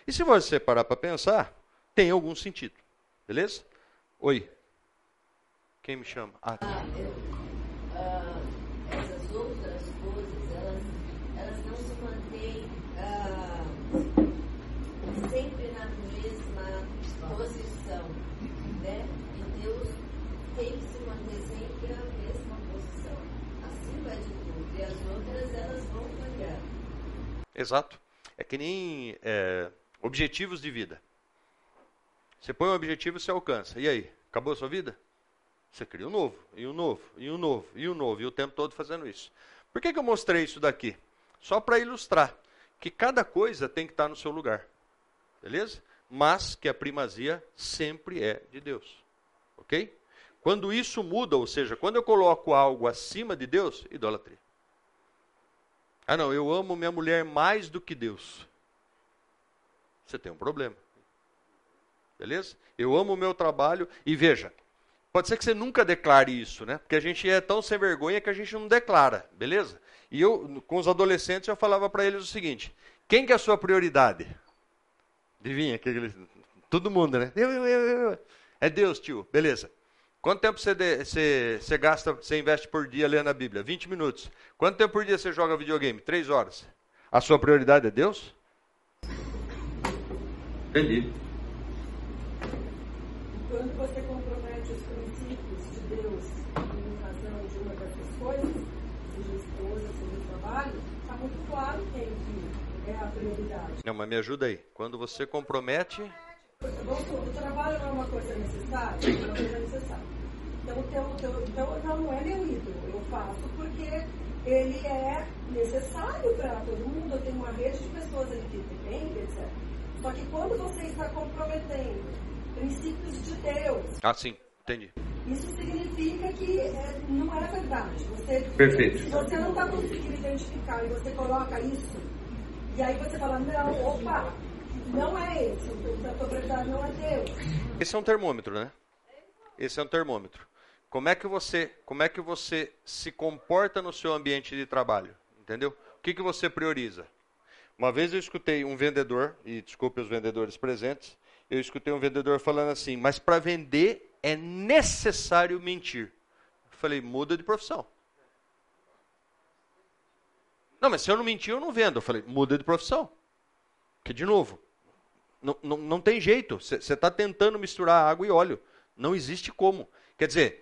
E se você parar para pensar, tem algum sentido. Beleza? Oi. Quem me chama? Ah, ah, essas outras coisas, elas, elas não se mantêm ah, sempre na mesma posição. Né? E Deus tem que se manter sempre na mesma posição. Acima de tudo. E as outras, elas vão variar. Exato. É que nem é, objetivos de vida. Você põe um objetivo, você alcança. E aí? Acabou a sua vida? Você cria um novo, e um novo, e um novo, e um novo, e o tempo todo fazendo isso. Por que, que eu mostrei isso daqui? Só para ilustrar que cada coisa tem que estar no seu lugar. Beleza? Mas que a primazia sempre é de Deus. Ok? Quando isso muda, ou seja, quando eu coloco algo acima de Deus, idolatria. Ah, não, eu amo minha mulher mais do que Deus. Você tem um problema. Beleza? Eu amo o meu trabalho e veja, pode ser que você nunca declare isso, né? Porque a gente é tão sem vergonha que a gente não declara, beleza? E eu, com os adolescentes, eu falava para eles o seguinte: quem que é a sua prioridade? Adivinha? Que eles, todo mundo, né? Eu, eu, eu, eu. É Deus, tio. Beleza. Quanto tempo você, de, você, você gasta, você investe por dia lendo a Bíblia? 20 minutos. Quanto tempo por dia você joga videogame? 3 horas. A sua prioridade é Deus? Entendi. Quando você compromete os princípios de Deus em razão de uma dessas coisas, seja esposa, seja trabalho, está muito claro quem que é a prioridade. Não, mas me ajuda aí. Quando você compromete. O trabalho não é uma coisa necessária? É uma coisa necessária. Então, então, então, não, não é meu ídolo. Eu faço porque ele é necessário para todo mundo. Eu tenho uma rede de pessoas ali que dependem, etc. Só que quando você está comprometendo princípios de Deus. Ah, sim, entendi. Isso significa que é, não é verdade. Você, Perfeito. Se você não está conseguindo identificar e você coloca isso, e aí você fala, não, opa, não é esse, a tua prioridade não é Deus. Esse é um termômetro, né? Esse é um termômetro. Como é que você, como é que você se comporta no seu ambiente de trabalho? Entendeu? O que, que você prioriza? Uma vez eu escutei um vendedor, e desculpe os vendedores presentes, eu escutei um vendedor falando assim, mas para vender é necessário mentir. Eu falei, muda de profissão. Não, mas se eu não mentir, eu não vendo. Eu falei, muda de profissão. Porque, de novo, não, não, não tem jeito. Você está tentando misturar água e óleo. Não existe como. Quer dizer,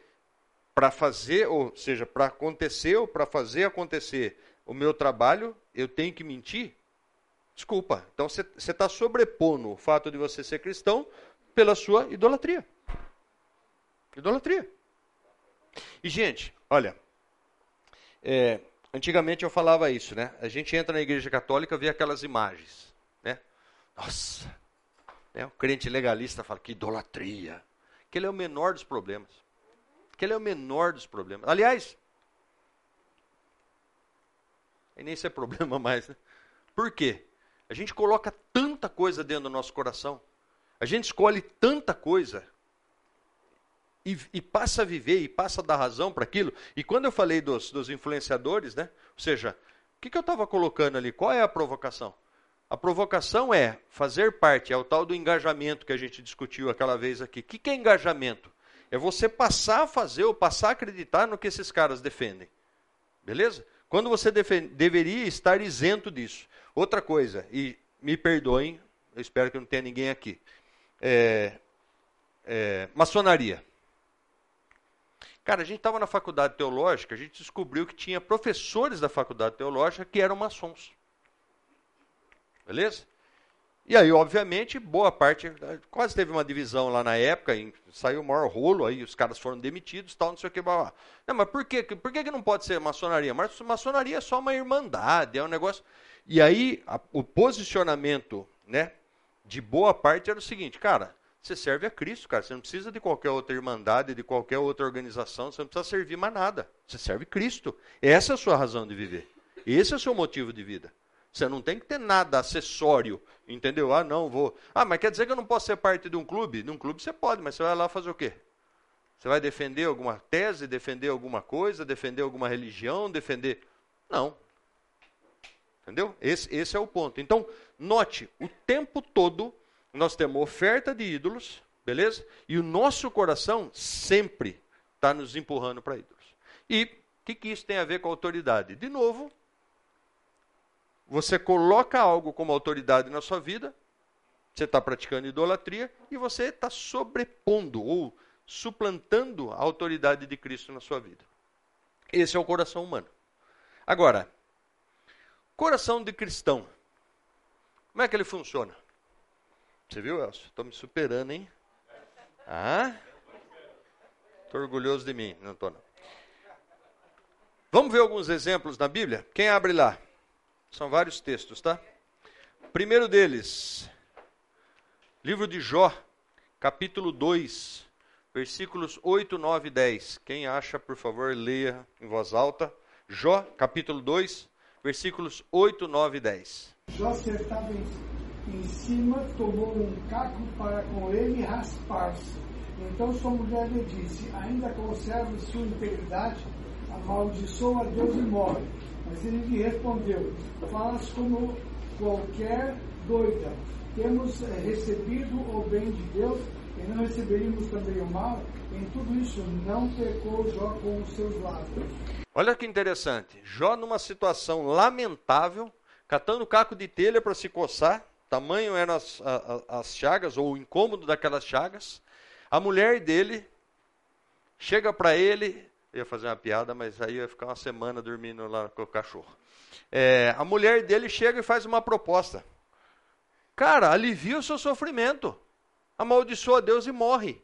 para fazer, ou seja, para acontecer ou para fazer acontecer o meu trabalho, eu tenho que mentir? Desculpa. Então você está sobrepondo o fato de você ser cristão pela sua idolatria. Idolatria. E, gente, olha, é, antigamente eu falava isso, né? A gente entra na igreja católica vê aquelas imagens, né? Nossa, né? o crente legalista fala que idolatria. Que ele é o menor dos problemas. Que ele é o menor dos problemas. Aliás, nem isso é problema mais, né? Por quê? A gente coloca tanta coisa dentro do nosso coração. A gente escolhe tanta coisa e, e, passa a viver e passa a dar razão para aquilo. E quando eu falei dos, dos influenciadores, né? Ou seja, o que, que eu estava colocando ali? Qual é a provocação? A provocação é fazer parte, é o tal do engajamento que a gente discutiu aquela vez aqui. O que, que é engajamento? É você passar a fazer ou passar a acreditar no que esses caras defendem. Beleza? Quando você deveria estar isento disso. Outra coisa, e me perdoem, eu espero que não tenha ninguém aqui. É, é, maçonaria. Cara, a gente estava na faculdade teológica, a gente descobriu que tinha professores da faculdade teológica que eram maçons. Beleza? E aí, obviamente, boa parte, quase teve uma divisão lá na época, saiu o maior rolo, aí os caras foram demitidos, tal, não sei o que, blá, blá. Não, mas por, quê? por que, que não pode ser maçonaria? Mas maçonaria é só uma irmandade, é um negócio... E aí, a, o posicionamento, né, de boa parte era o seguinte, cara, você serve a Cristo, cara. Você não precisa de qualquer outra irmandade, de qualquer outra organização. Você não precisa servir mais nada. Você serve Cristo. Essa é a sua razão de viver. Esse é o seu motivo de vida. Você não tem que ter nada acessório, entendeu? Ah, não, vou. Ah, mas quer dizer que eu não posso ser parte de um clube? De um clube você pode, mas você vai lá fazer o quê? Você vai defender alguma tese, defender alguma coisa, defender alguma religião, defender. Não. Entendeu? Esse, esse é o ponto. Então, note, o tempo todo nós temos oferta de ídolos, beleza? E o nosso coração sempre está nos empurrando para ídolos. E o que, que isso tem a ver com a autoridade? De novo, você coloca algo como autoridade na sua vida, você está praticando idolatria e você está sobrepondo ou suplantando a autoridade de Cristo na sua vida. Esse é o coração humano. Agora, coração de cristão, como é que ele funciona? Você viu, Elcio? Estou me superando, hein? Ah? Estou orgulhoso de mim. Não estou, não. Vamos ver alguns exemplos na Bíblia? Quem abre lá? São vários textos, tá? Primeiro deles, livro de Jó, capítulo 2, versículos 8, 9 e 10. Quem acha, por favor, leia em voz alta. Jó, capítulo 2, versículos 8, 9 e 10. Jó estava em cima, tomou um caco para com ele raspar-se. Então sua mulher lhe disse: Ainda conserva sua integridade, amaldiçoa Deus e morre. Mas ele lhe respondeu: Falas como qualquer doida. Temos eh, recebido o bem de Deus e não receberíamos também o mal. Em tudo isso não pecou Jó com os seus lábios. Olha que interessante. Jó numa situação lamentável, catando caco de telha para se coçar, tamanho eram as, as, as chagas, ou o incômodo daquelas chagas. A mulher dele chega para ele, ia fazer uma piada, mas aí ia ficar uma semana dormindo lá com o cachorro. É, a mulher dele chega e faz uma proposta. Cara, alivia o seu sofrimento. Amaldiçoa Deus e morre.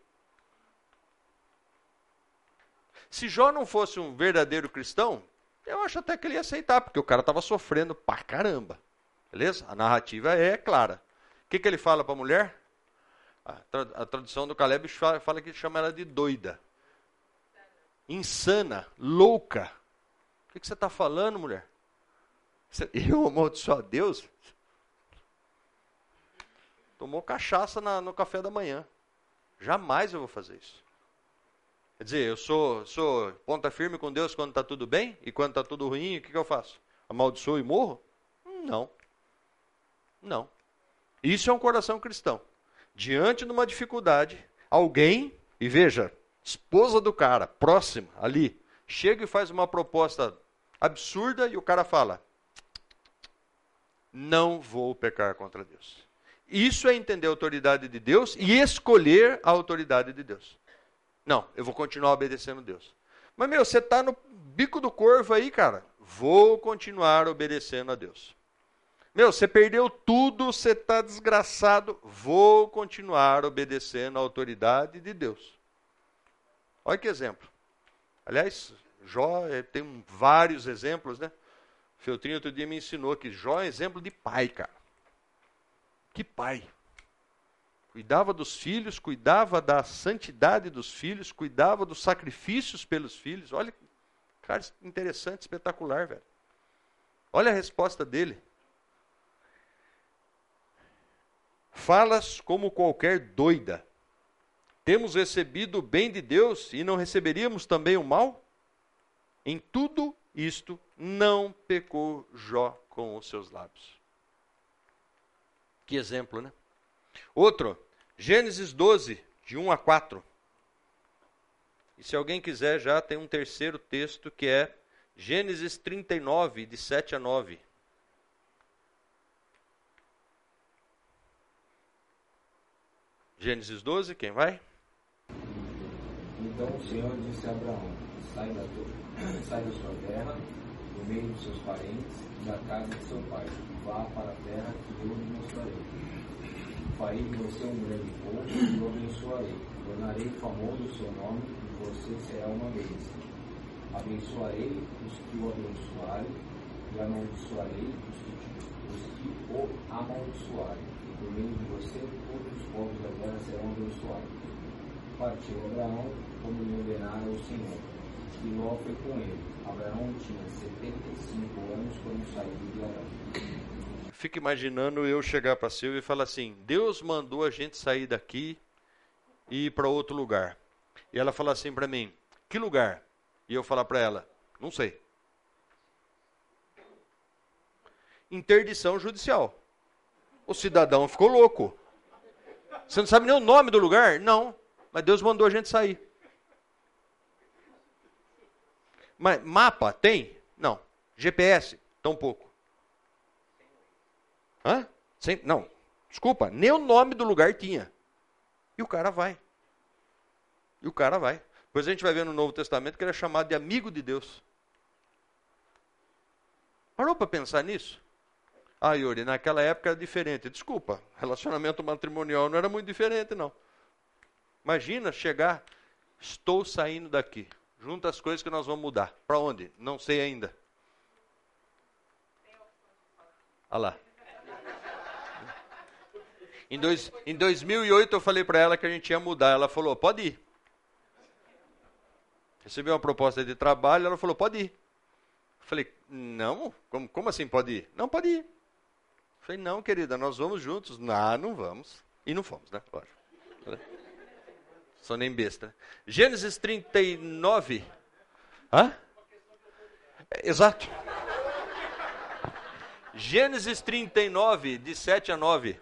Se Jó não fosse um verdadeiro cristão, eu acho até que ele ia aceitar, porque o cara estava sofrendo pra caramba. Beleza? A narrativa é clara. O que, que ele fala para a mulher? A tradução do Caleb fala que chama ela de doida. Insana, louca. O que, você está falando, mulher? Eu amaldiçoar a Deus? Tomou cachaça na, no café da manhã. Jamais eu vou fazer isso. Quer dizer, eu sou, sou ponta firme com Deus quando está tudo bem e quando está tudo ruim, o que, que eu faço? Amaldiçoo e morro? Não. Não. Isso é um coração cristão. Diante de uma dificuldade, alguém, e veja, esposa do cara, próxima, ali, chega e faz uma proposta absurda e o cara fala: Não vou pecar contra Deus. Isso é entender a autoridade de Deus e escolher a autoridade de Deus. Não, eu vou continuar obedecendo Deus. Mas, meu, você está no bico do corvo aí, cara. Vou continuar obedecendo a Deus. Meu, você perdeu tudo, você está desgraçado. Vou continuar obedecendo a autoridade de Deus. Olha que exemplo. Aliás, Jó eh, tem vários exemplos, né? Feltrinho outro dia me ensinou que Jó é exemplo de pai, cara. Que pai. Cuidava dos filhos, cuidava da santidade dos filhos, cuidava dos sacrifícios pelos filhos. Olha, cara, interessante, espetacular, velho. Olha a resposta dele. Falas como qualquer doida. Temos recebido o bem de Deus e não receberíamos também o mal? Em tudo isto não pecou Jó com os seus lábios. Que exemplo, né? Outro, Gênesis 12, de 1 a 4. E se alguém quiser, já tem um terceiro texto que é Gênesis 39, de 7 a 9. Gênesis 12, quem vai? Então o Senhor disse a Abraão: sai da, tua, sai da sua terra, do meio dos seus parentes, da casa de seu pai. Vá para a terra que eu lhe mostrarei farei de você um grande povo e o abençoarei. Tornarei famoso o seu nome e você será uma bênção. Abençoarei os que o abençoarem e amaldiçoarei os que, os que o amaldiçoarem. Por meio de você todos os povos da terra serão abençoados. Partiu Abraão como ordenara o Senhor. E Ló foi com ele. Abraão tinha 75 anos quando saiu de Arã fico imaginando eu chegar para Silvia e falar assim: Deus mandou a gente sair daqui e ir para outro lugar. E ela fala assim para mim: Que lugar? E eu falar para ela: Não sei. Interdição judicial. O cidadão ficou louco. Você não sabe nem o nome do lugar? Não. Mas Deus mandou a gente sair. Mas mapa tem? Não. GPS? Tão pouco. Hã? Sem, não, desculpa, nem o nome do lugar tinha. E o cara vai. E o cara vai. Depois a gente vai ver no Novo Testamento que ele é chamado de amigo de Deus. Parou para pensar nisso? Ah, Yuri, naquela época era diferente. Desculpa, relacionamento matrimonial não era muito diferente, não. Imagina chegar, estou saindo daqui. Junta as coisas que nós vamos mudar. Para onde? Não sei ainda. Olha lá. Em, dois, em 2008 eu falei para ela que a gente ia mudar. Ela falou, pode ir. Recebeu uma proposta de trabalho, ela falou, pode ir. Eu falei, não, como, como assim pode ir? Não, pode ir. Eu falei, não, querida, nós vamos juntos. Não, não vamos. E não fomos, né? Lógico. Sou nem besta. Gênesis 39. Hã? Exato. Gênesis 39, de 7 a 9.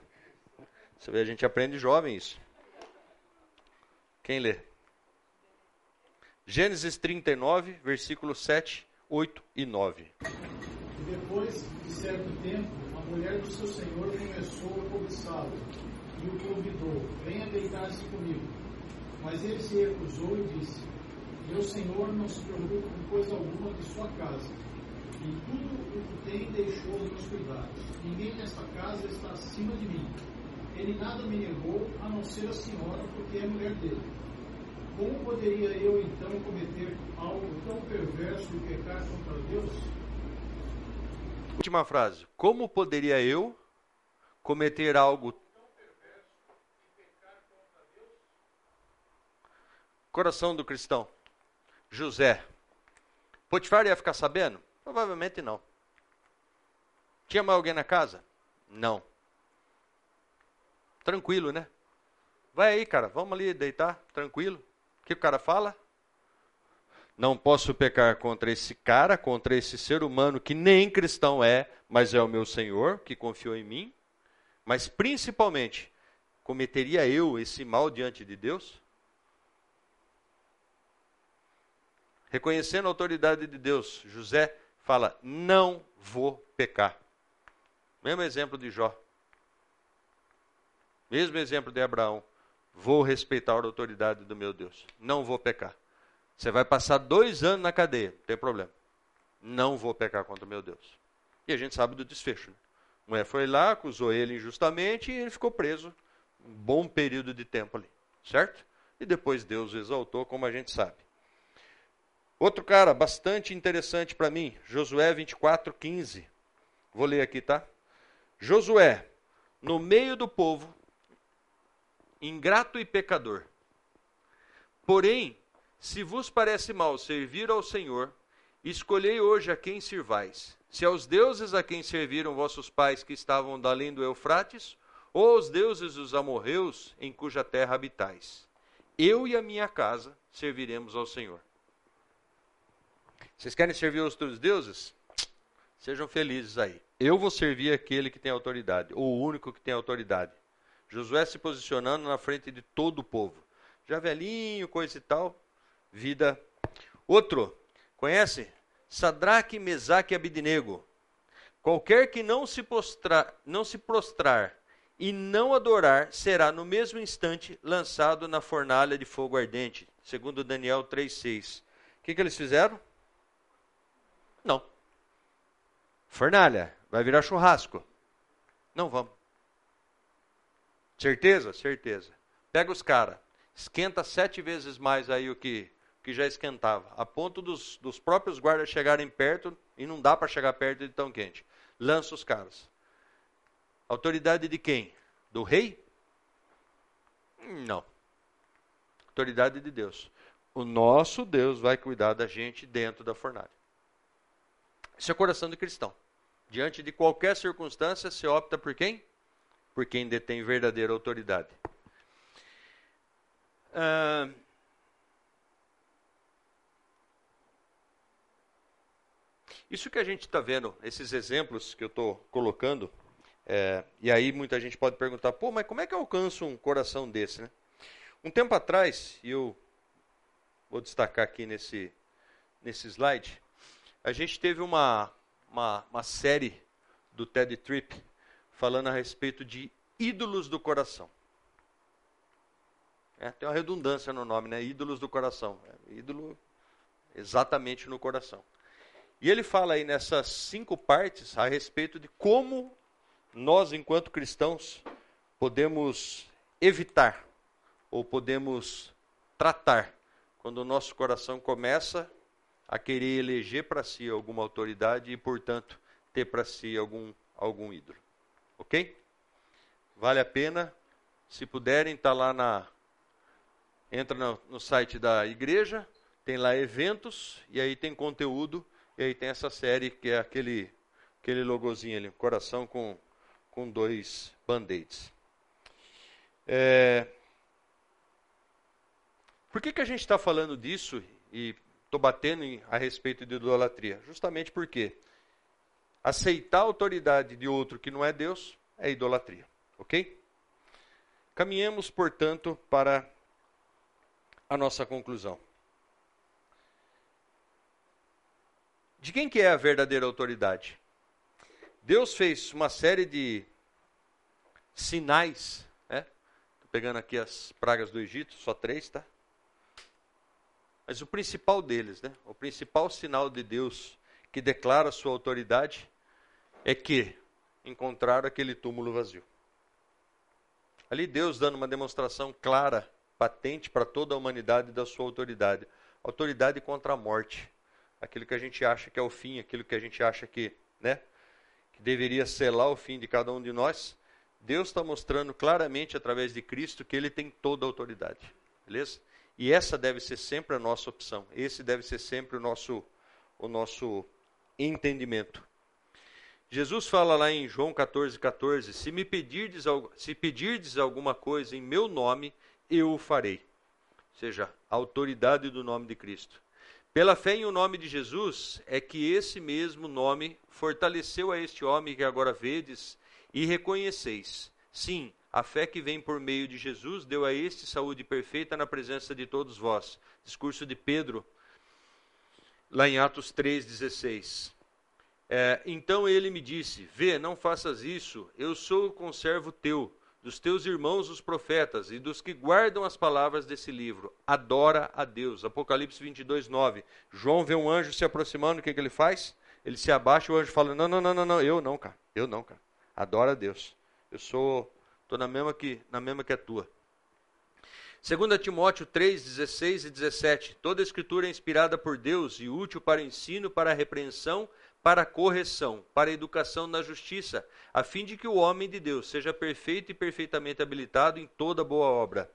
Você vê, a gente aprende jovem isso. Quem lê? Gênesis 39, versículos 7, 8 e 9. E depois de certo tempo, a mulher do seu senhor começou a cobiçá-lo e o convidou: Venha deitar-se comigo. Mas ele se recusou e disse: Meu senhor não se preocupa com coisa alguma de sua casa. Em tudo o que tem deixou os meus cuidados. Ninguém nesta casa está acima de mim ele nada me negou, a não ser a senhora, porque é mulher dele. Como poderia eu então cometer algo tão perverso e pecar contra Deus? Última frase. Como poderia eu cometer algo tão perverso e pecar contra Deus? Coração do cristão. José. Potifar ia ficar sabendo? Provavelmente não. Tinha mais alguém na casa? Não. Tranquilo, né? Vai aí, cara, vamos ali deitar, tranquilo. O que o cara fala? Não posso pecar contra esse cara, contra esse ser humano que nem cristão é, mas é o meu Senhor, que confiou em mim. Mas principalmente, cometeria eu esse mal diante de Deus? Reconhecendo a autoridade de Deus, José fala: Não vou pecar. Mesmo exemplo de Jó. Mesmo exemplo de Abraão. Vou respeitar a autoridade do meu Deus. Não vou pecar. Você vai passar dois anos na cadeia, não tem problema. Não vou pecar contra meu Deus. E a gente sabe do desfecho. Né? Mulher foi lá, acusou ele injustamente e ele ficou preso um bom período de tempo ali, certo? E depois Deus o exaltou, como a gente sabe. Outro cara bastante interessante para mim, Josué 24, 15. Vou ler aqui, tá? Josué, no meio do povo, ingrato e pecador. Porém, se vos parece mal servir ao Senhor, escolhei hoje a quem sirvais. Se aos deuses a quem serviram vossos pais que estavam além do Eufrates, ou aos deuses dos amorreus em cuja terra habitais. Eu e a minha casa serviremos ao Senhor. Vocês querem servir aos outros deuses? Sejam felizes aí. Eu vou servir aquele que tem autoridade, ou o único que tem autoridade. Josué se posicionando na frente de todo o povo. Já velhinho, coisa e tal, vida. Outro, conhece? Sadraque, Mesaque e Abidinego. Qualquer que não se, postrar, não se prostrar e não adorar será no mesmo instante lançado na fornalha de fogo ardente, segundo Daniel 3:6. O que, que eles fizeram? Não. Fornalha, vai virar churrasco. Não vamos. Certeza? Certeza. Pega os caras, esquenta sete vezes mais aí o que, que já esquentava, a ponto dos, dos próprios guardas chegarem perto, e não dá para chegar perto de tão quente. Lança os caras. Autoridade de quem? Do rei? Não. Autoridade de Deus. O nosso Deus vai cuidar da gente dentro da fornalha. Esse é o coração do cristão. Diante de qualquer circunstância, você opta por quem? Por quem detém verdadeira autoridade. Isso que a gente está vendo, esses exemplos que eu estou colocando, é, e aí muita gente pode perguntar, pô, mas como é que eu alcanço um coração desse? Né? Um tempo atrás, e eu vou destacar aqui nesse, nesse slide, a gente teve uma, uma, uma série do TED Trip falando a respeito de ídolos do coração. É, tem uma redundância no nome, né? Ídolos do coração. É, ídolo exatamente no coração. E ele fala aí nessas cinco partes a respeito de como nós, enquanto cristãos, podemos evitar ou podemos tratar quando o nosso coração começa a querer eleger para si alguma autoridade e, portanto, ter para si algum, algum ídolo. Ok? Vale a pena. Se puderem, está lá na. Entra no, no site da igreja, tem lá eventos, e aí tem conteúdo, e aí tem essa série que é aquele, aquele logozinho ali, coração com, com dois band-aids. É... Por que, que a gente está falando disso e estou batendo a respeito de idolatria? Justamente porque aceitar a autoridade de outro que não é Deus é idolatria. Ok? Caminhemos, portanto, para a nossa conclusão. De quem que é a verdadeira autoridade? Deus fez uma série de sinais, né? Tô pegando aqui as pragas do Egito, só três, tá? Mas o principal deles, né? O principal sinal de Deus que declara sua autoridade é que encontraram aquele túmulo vazio. Ali Deus dando uma demonstração clara, patente para toda a humanidade da sua autoridade. Autoridade contra a morte. Aquilo que a gente acha que é o fim, aquilo que a gente acha que, né, que deveria selar o fim de cada um de nós. Deus está mostrando claramente através de Cristo que Ele tem toda a autoridade. Beleza? E essa deve ser sempre a nossa opção. Esse deve ser sempre o nosso, o nosso entendimento. Jesus fala lá em João 14, 14: Se me pedirdes, se pedirdes alguma coisa em meu nome, eu o farei. Ou seja, a autoridade do nome de Cristo. Pela fé em o nome de Jesus, é que esse mesmo nome fortaleceu a este homem que agora vedes e reconheceis. Sim, a fé que vem por meio de Jesus deu a este saúde perfeita na presença de todos vós. Discurso de Pedro, lá em Atos 3,16. É, então ele me disse: Vê, não faças isso, eu sou o conservo teu, dos teus irmãos os profetas e dos que guardam as palavras desse livro. Adora a Deus. Apocalipse 22, 9. João vê um anjo se aproximando, o que, que ele faz? Ele se abaixa e o anjo fala: Não, não, não, não, não, eu não, cara. Eu não, cara. Adora a Deus. Eu sou, estou na mesma que na mesma que a tua. 2 Timóteo 3, 16 e 17. Toda escritura é inspirada por Deus e útil para ensino, para repreensão, para correção, para educação na justiça, a fim de que o homem de Deus seja perfeito e perfeitamente habilitado em toda boa obra.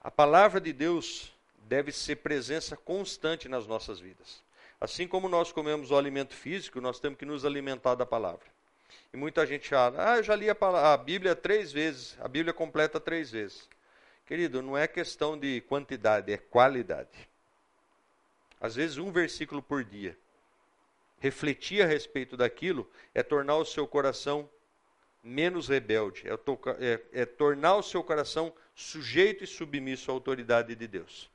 A palavra de Deus deve ser presença constante nas nossas vidas. Assim como nós comemos o alimento físico, nós temos que nos alimentar da palavra. E muita gente fala, ah, eu já li a, Bíblia três vezes, a Bíblia completa três vezes. Querido, não é questão de quantidade, é qualidade. Às vezes um versículo por dia refletir a respeito daquilo é tornar o seu coração menos rebelde, é, é, é, tornar o seu coração sujeito e submisso à autoridade de Deus.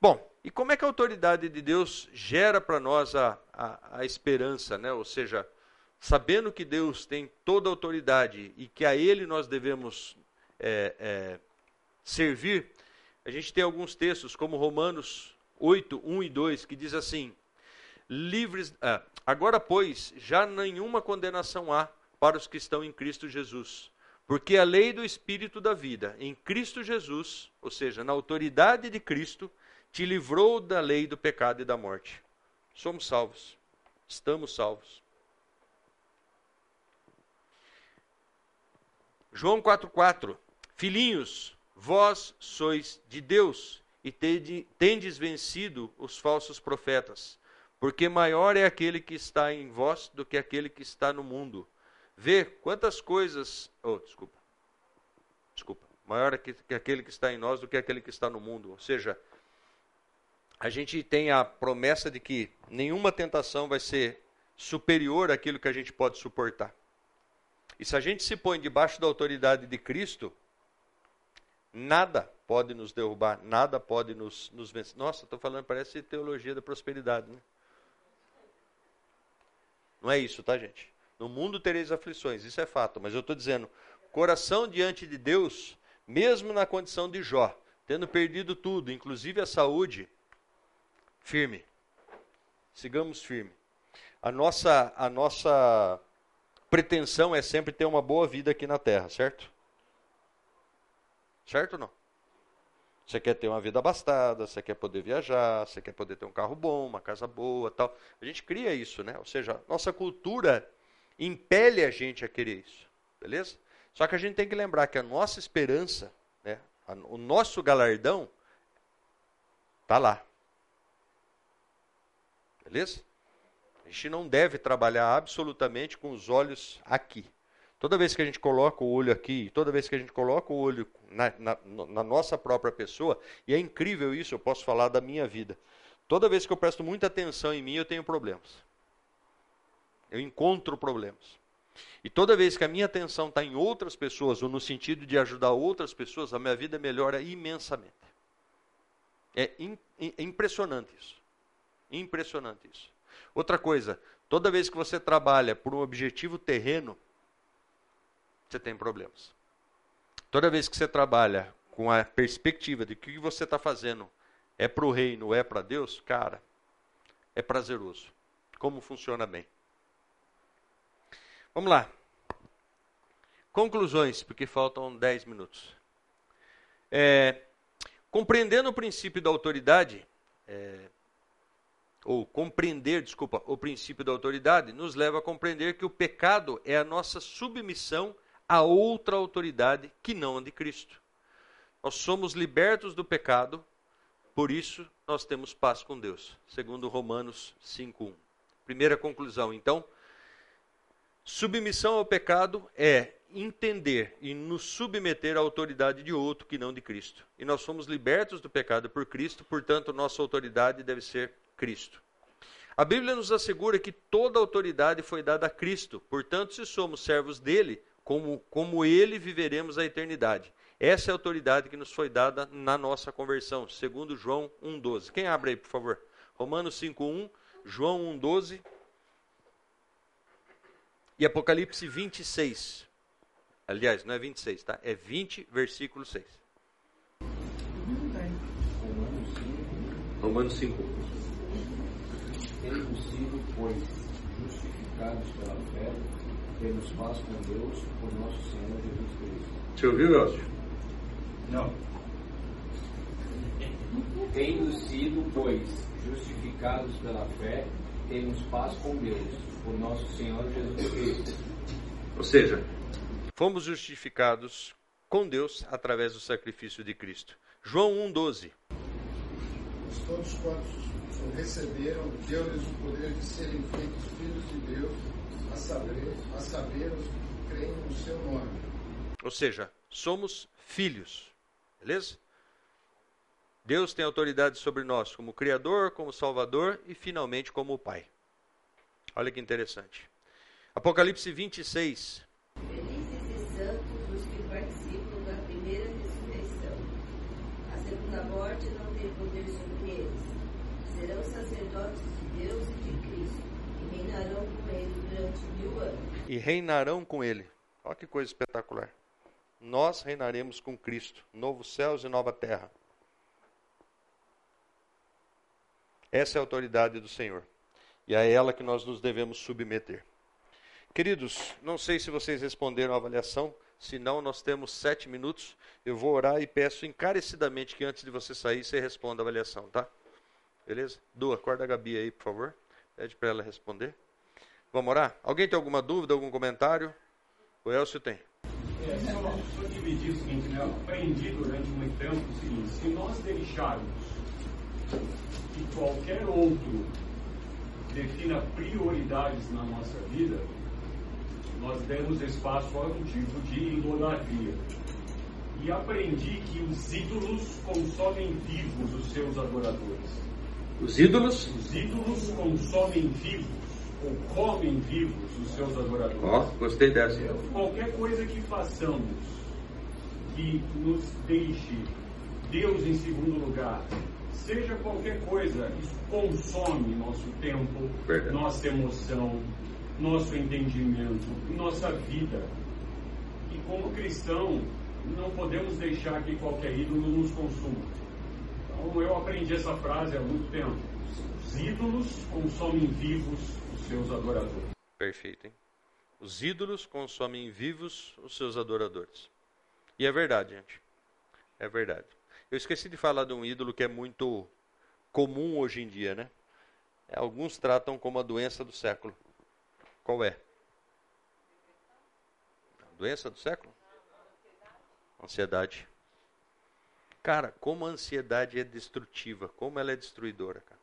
Bom, e como é que a autoridade de Deus gera para nós a, a, a, esperança, né? Ou seja, sabendo que Deus tem toda a autoridade e que a Ele nós devemos é, é servir, a gente tem alguns textos, como Romanos 8, 1 e 2, que diz assim: livres. Ah, agora, pois, já nenhuma condenação há para os que estão em Cristo Jesus. Porque a lei do Espírito da vida, em Cristo Jesus, ou seja, na autoridade de Cristo, te livrou da lei do pecado e da morte. Somos salvos. Estamos salvos. João 4,4 Filhinhos, vós sois de Deus e tendes vencido os falsos profetas porque maior é aquele que está em vós do que aquele que está no mundo. Vê quantas coisas. Oh, desculpa. Desculpa. Maior é que, que aquele que está em nós do que aquele que está no mundo. Ou seja, a gente tem a promessa de que nenhuma tentação vai ser superior àquilo que a gente pode suportar. E se a gente se põe debaixo da autoridade de Cristo, nada pode nos derrubar, nada pode nos, nos vencer. Nossa, estou falando, parece teologia da prosperidade, né? Não é isso, tá, gente? No mundo tereis aflições, isso é fato, mas eu estou dizendo, coração diante de Deus, mesmo na condição de Jó, tendo perdido tudo, inclusive a saúde, firme. Sigamos firme. A nossa, a nossa pretensão é sempre ter uma boa vida aqui na terra, certo? Certo ou não? Você quer ter uma vida abastada, você quer poder viajar, você quer poder ter um carro bom, uma casa boa, tal. A gente cria isso, né? Ou seja, nossa cultura impele a gente a querer isso, beleza? Só que a gente tem que lembrar que a nossa esperança, né, o nosso galardão está lá. Beleza? A gente não deve trabalhar absolutamente com os olhos aqui. Toda vez que a gente coloca o olho aqui, toda vez que a gente coloca o olho na, na, na, nossa própria pessoa, e é incrível isso, eu posso falar da minha vida. Toda vez que eu presto muita atenção em mim, eu tenho problemas. Eu encontro problemas. E toda vez que a minha atenção está em outras pessoas, ou no sentido de ajudar outras pessoas, a minha vida melhora imensamente. É, in, é impressionante isso. Impressionante isso. Outra coisa, toda vez que você trabalha por um objetivo terreno, você tem problemas. Toda vez que você trabalha com a perspectiva de que o que você está fazendo é para o reino, é para Deus, cara, é prazeroso. Como funciona bem. Vamos lá. Conclusões, porque faltam 10 minutos. É, compreendendo o princípio da autoridade, é, ou compreender, desculpa, o princípio da autoridade, nos leva a compreender que o pecado é a nossa submissão a outra autoridade que não a de Cristo. Nós somos libertos do pecado, por isso nós temos paz com Deus, segundo Romanos 5:1. Primeira conclusão, então, submissão ao pecado é entender e nos submeter à autoridade de outro que não de Cristo. E nós somos libertos do pecado por Cristo, portanto, nossa autoridade deve ser Cristo. A Bíblia nos assegura que toda autoridade foi dada a Cristo, portanto, se somos servos dele, como, como ele viveremos a eternidade. Essa é a autoridade que nos foi dada na nossa conversão, segundo João 1,12. Quem abre aí, por favor? Romanos 5,1, João 1,12 e Apocalipse 26. Aliás, não é 26, tá? É 20, versículo 6. Romanos 5. Tendo sido, pois, justificados pela fé, temos paz com Deus por nosso Senhor Jesus Cristo. Você ouviu, Elcio? Não. Tendo sido, pois, justificados pela fé, temos paz com Deus por nosso Senhor Jesus Cristo. Ou seja, fomos justificados com Deus através do sacrifício de Cristo. João 1,12. Todos quantos receberam, deu-lhes o poder de serem feitos filhos de Deus, a saber, a saber os que creem no seu nome. Ou seja, somos filhos. Beleza? Deus tem autoridade sobre nós como Criador, como Salvador e finalmente como Pai. Olha que interessante. Apocalipse 26. Felizes e santos os que participam da primeira ressurreição. A segunda morte não tem poder sobre eles. Serão sacerdotes de Deus e de Cristo e reinarão com ele durante mil anos. E reinarão com ele. Olha que coisa espetacular. Nós reinaremos com Cristo, novos céus e nova terra. Essa é a autoridade do Senhor. E é a ela que nós nos devemos submeter. Queridos, não sei se vocês responderam à avaliação. Se não, nós temos sete minutos. Eu vou orar e peço encarecidamente que antes de você sair, você responda a avaliação, tá? Beleza? Du, acorda a Gabi aí, por favor. Pede para ela responder. Vamos orar? Alguém tem alguma dúvida, algum comentário? O Elcio tem. É, só, só dividir o seguinte, né? Eu aprendi durante muito tempo o seguinte, se nós deixarmos que qualquer outro defina prioridades na nossa vida, nós demos espaço a um tipo de idolatria. E aprendi que os ídolos consomem vivos os seus adoradores. Os ídolos? Os ídolos consomem vivos ou comem vivos os seus adoradores. Ó, oh, gostei dessa. Qualquer coisa que façamos que nos deixe Deus em segundo lugar, seja qualquer coisa, isso consome nosso tempo, Verdade. nossa emoção, nosso entendimento, nossa vida. E como cristão, não podemos deixar que qualquer ídolo nos consuma. Então eu aprendi essa frase há muito tempo. Os ídolos consomem vivos os seus adoradores. Perfeito, hein? Os ídolos consomem vivos os seus adoradores. E é verdade, gente. É verdade. Eu esqueci de falar de um ídolo que é muito comum hoje em dia, né? Alguns tratam como a doença do século. Qual é? A doença do século? Ansiedade. Cara, como a ansiedade é destrutiva, como ela é destruidora, cara.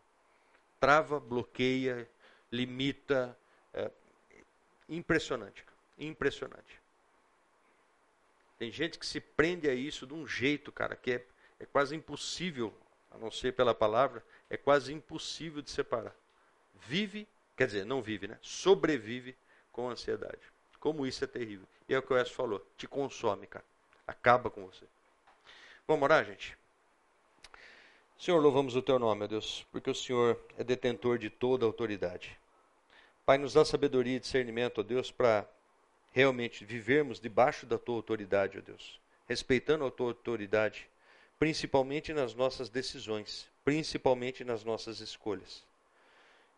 Trava, bloqueia, limita. É impressionante, impressionante. Tem gente que se prende a isso de um jeito, cara, que é é quase impossível, a não ser pela palavra, é quase impossível de separar. Vive, quer dizer, não vive, né? Sobrevive com ansiedade. Como isso é terrível. E é o que o Wes falou, te consome, cara. Acaba com você. Vamos orar, gente? Senhor, louvamos o teu nome, meu Deus, porque o Senhor é detentor de toda a autoridade. Pai, nos dá sabedoria e discernimento, ó Deus, para realmente vivermos debaixo da tua autoridade, ó Deus, respeitando a tua autoridade principalmente nas nossas decisões, principalmente nas nossas escolhas.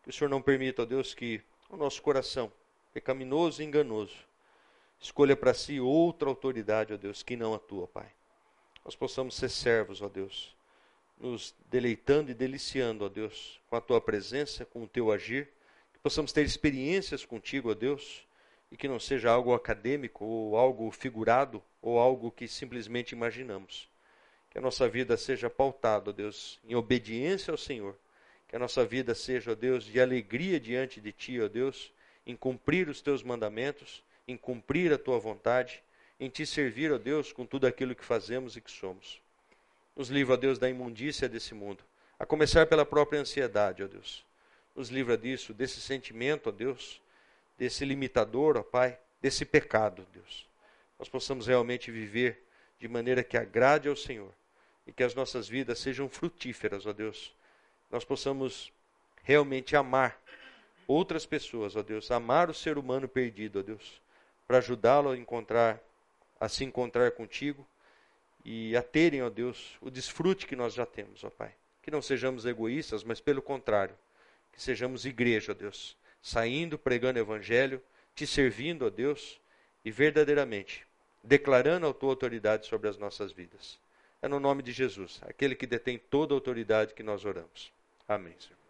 Que o Senhor não permita, ó Deus, que o nosso coração, pecaminoso e enganoso, escolha para si outra autoridade, ó Deus, que não a tua, Pai. Nós possamos ser servos, ó Deus, nos deleitando e deliciando, ó Deus, com a tua presença, com o teu agir, que possamos ter experiências contigo, ó Deus, e que não seja algo acadêmico ou algo figurado ou algo que simplesmente imaginamos que a nossa vida seja pautada, ó Deus, em obediência ao Senhor. Que a nossa vida seja, ó Deus, de alegria diante de Ti, ó Deus, em cumprir os Teus mandamentos, em cumprir a Tua vontade, em Te servir, ó Deus, com tudo aquilo que fazemos e que somos. Nos livra, ó Deus, da imundícia desse mundo, a começar pela própria ansiedade, ó Deus. Nos livra disso, desse sentimento, ó Deus, desse limitador, ó Pai, desse pecado, Deus. Nós possamos realmente viver de maneira que agrade ao Senhor e que as nossas vidas sejam frutíferas, ó Deus. Nós possamos realmente amar outras pessoas, ó Deus, amar o ser humano perdido, ó Deus, para ajudá-lo a encontrar a se encontrar contigo e a terem, ó Deus, o desfrute que nós já temos, ó Pai. Que não sejamos egoístas, mas pelo contrário, que sejamos igreja, ó Deus, saindo, pregando o evangelho, te servindo, ó Deus, e verdadeiramente declarando a tua autoridade sobre as nossas vidas. É no nome de Jesus, aquele que detém toda a autoridade que nós oramos. Amém, Senhor.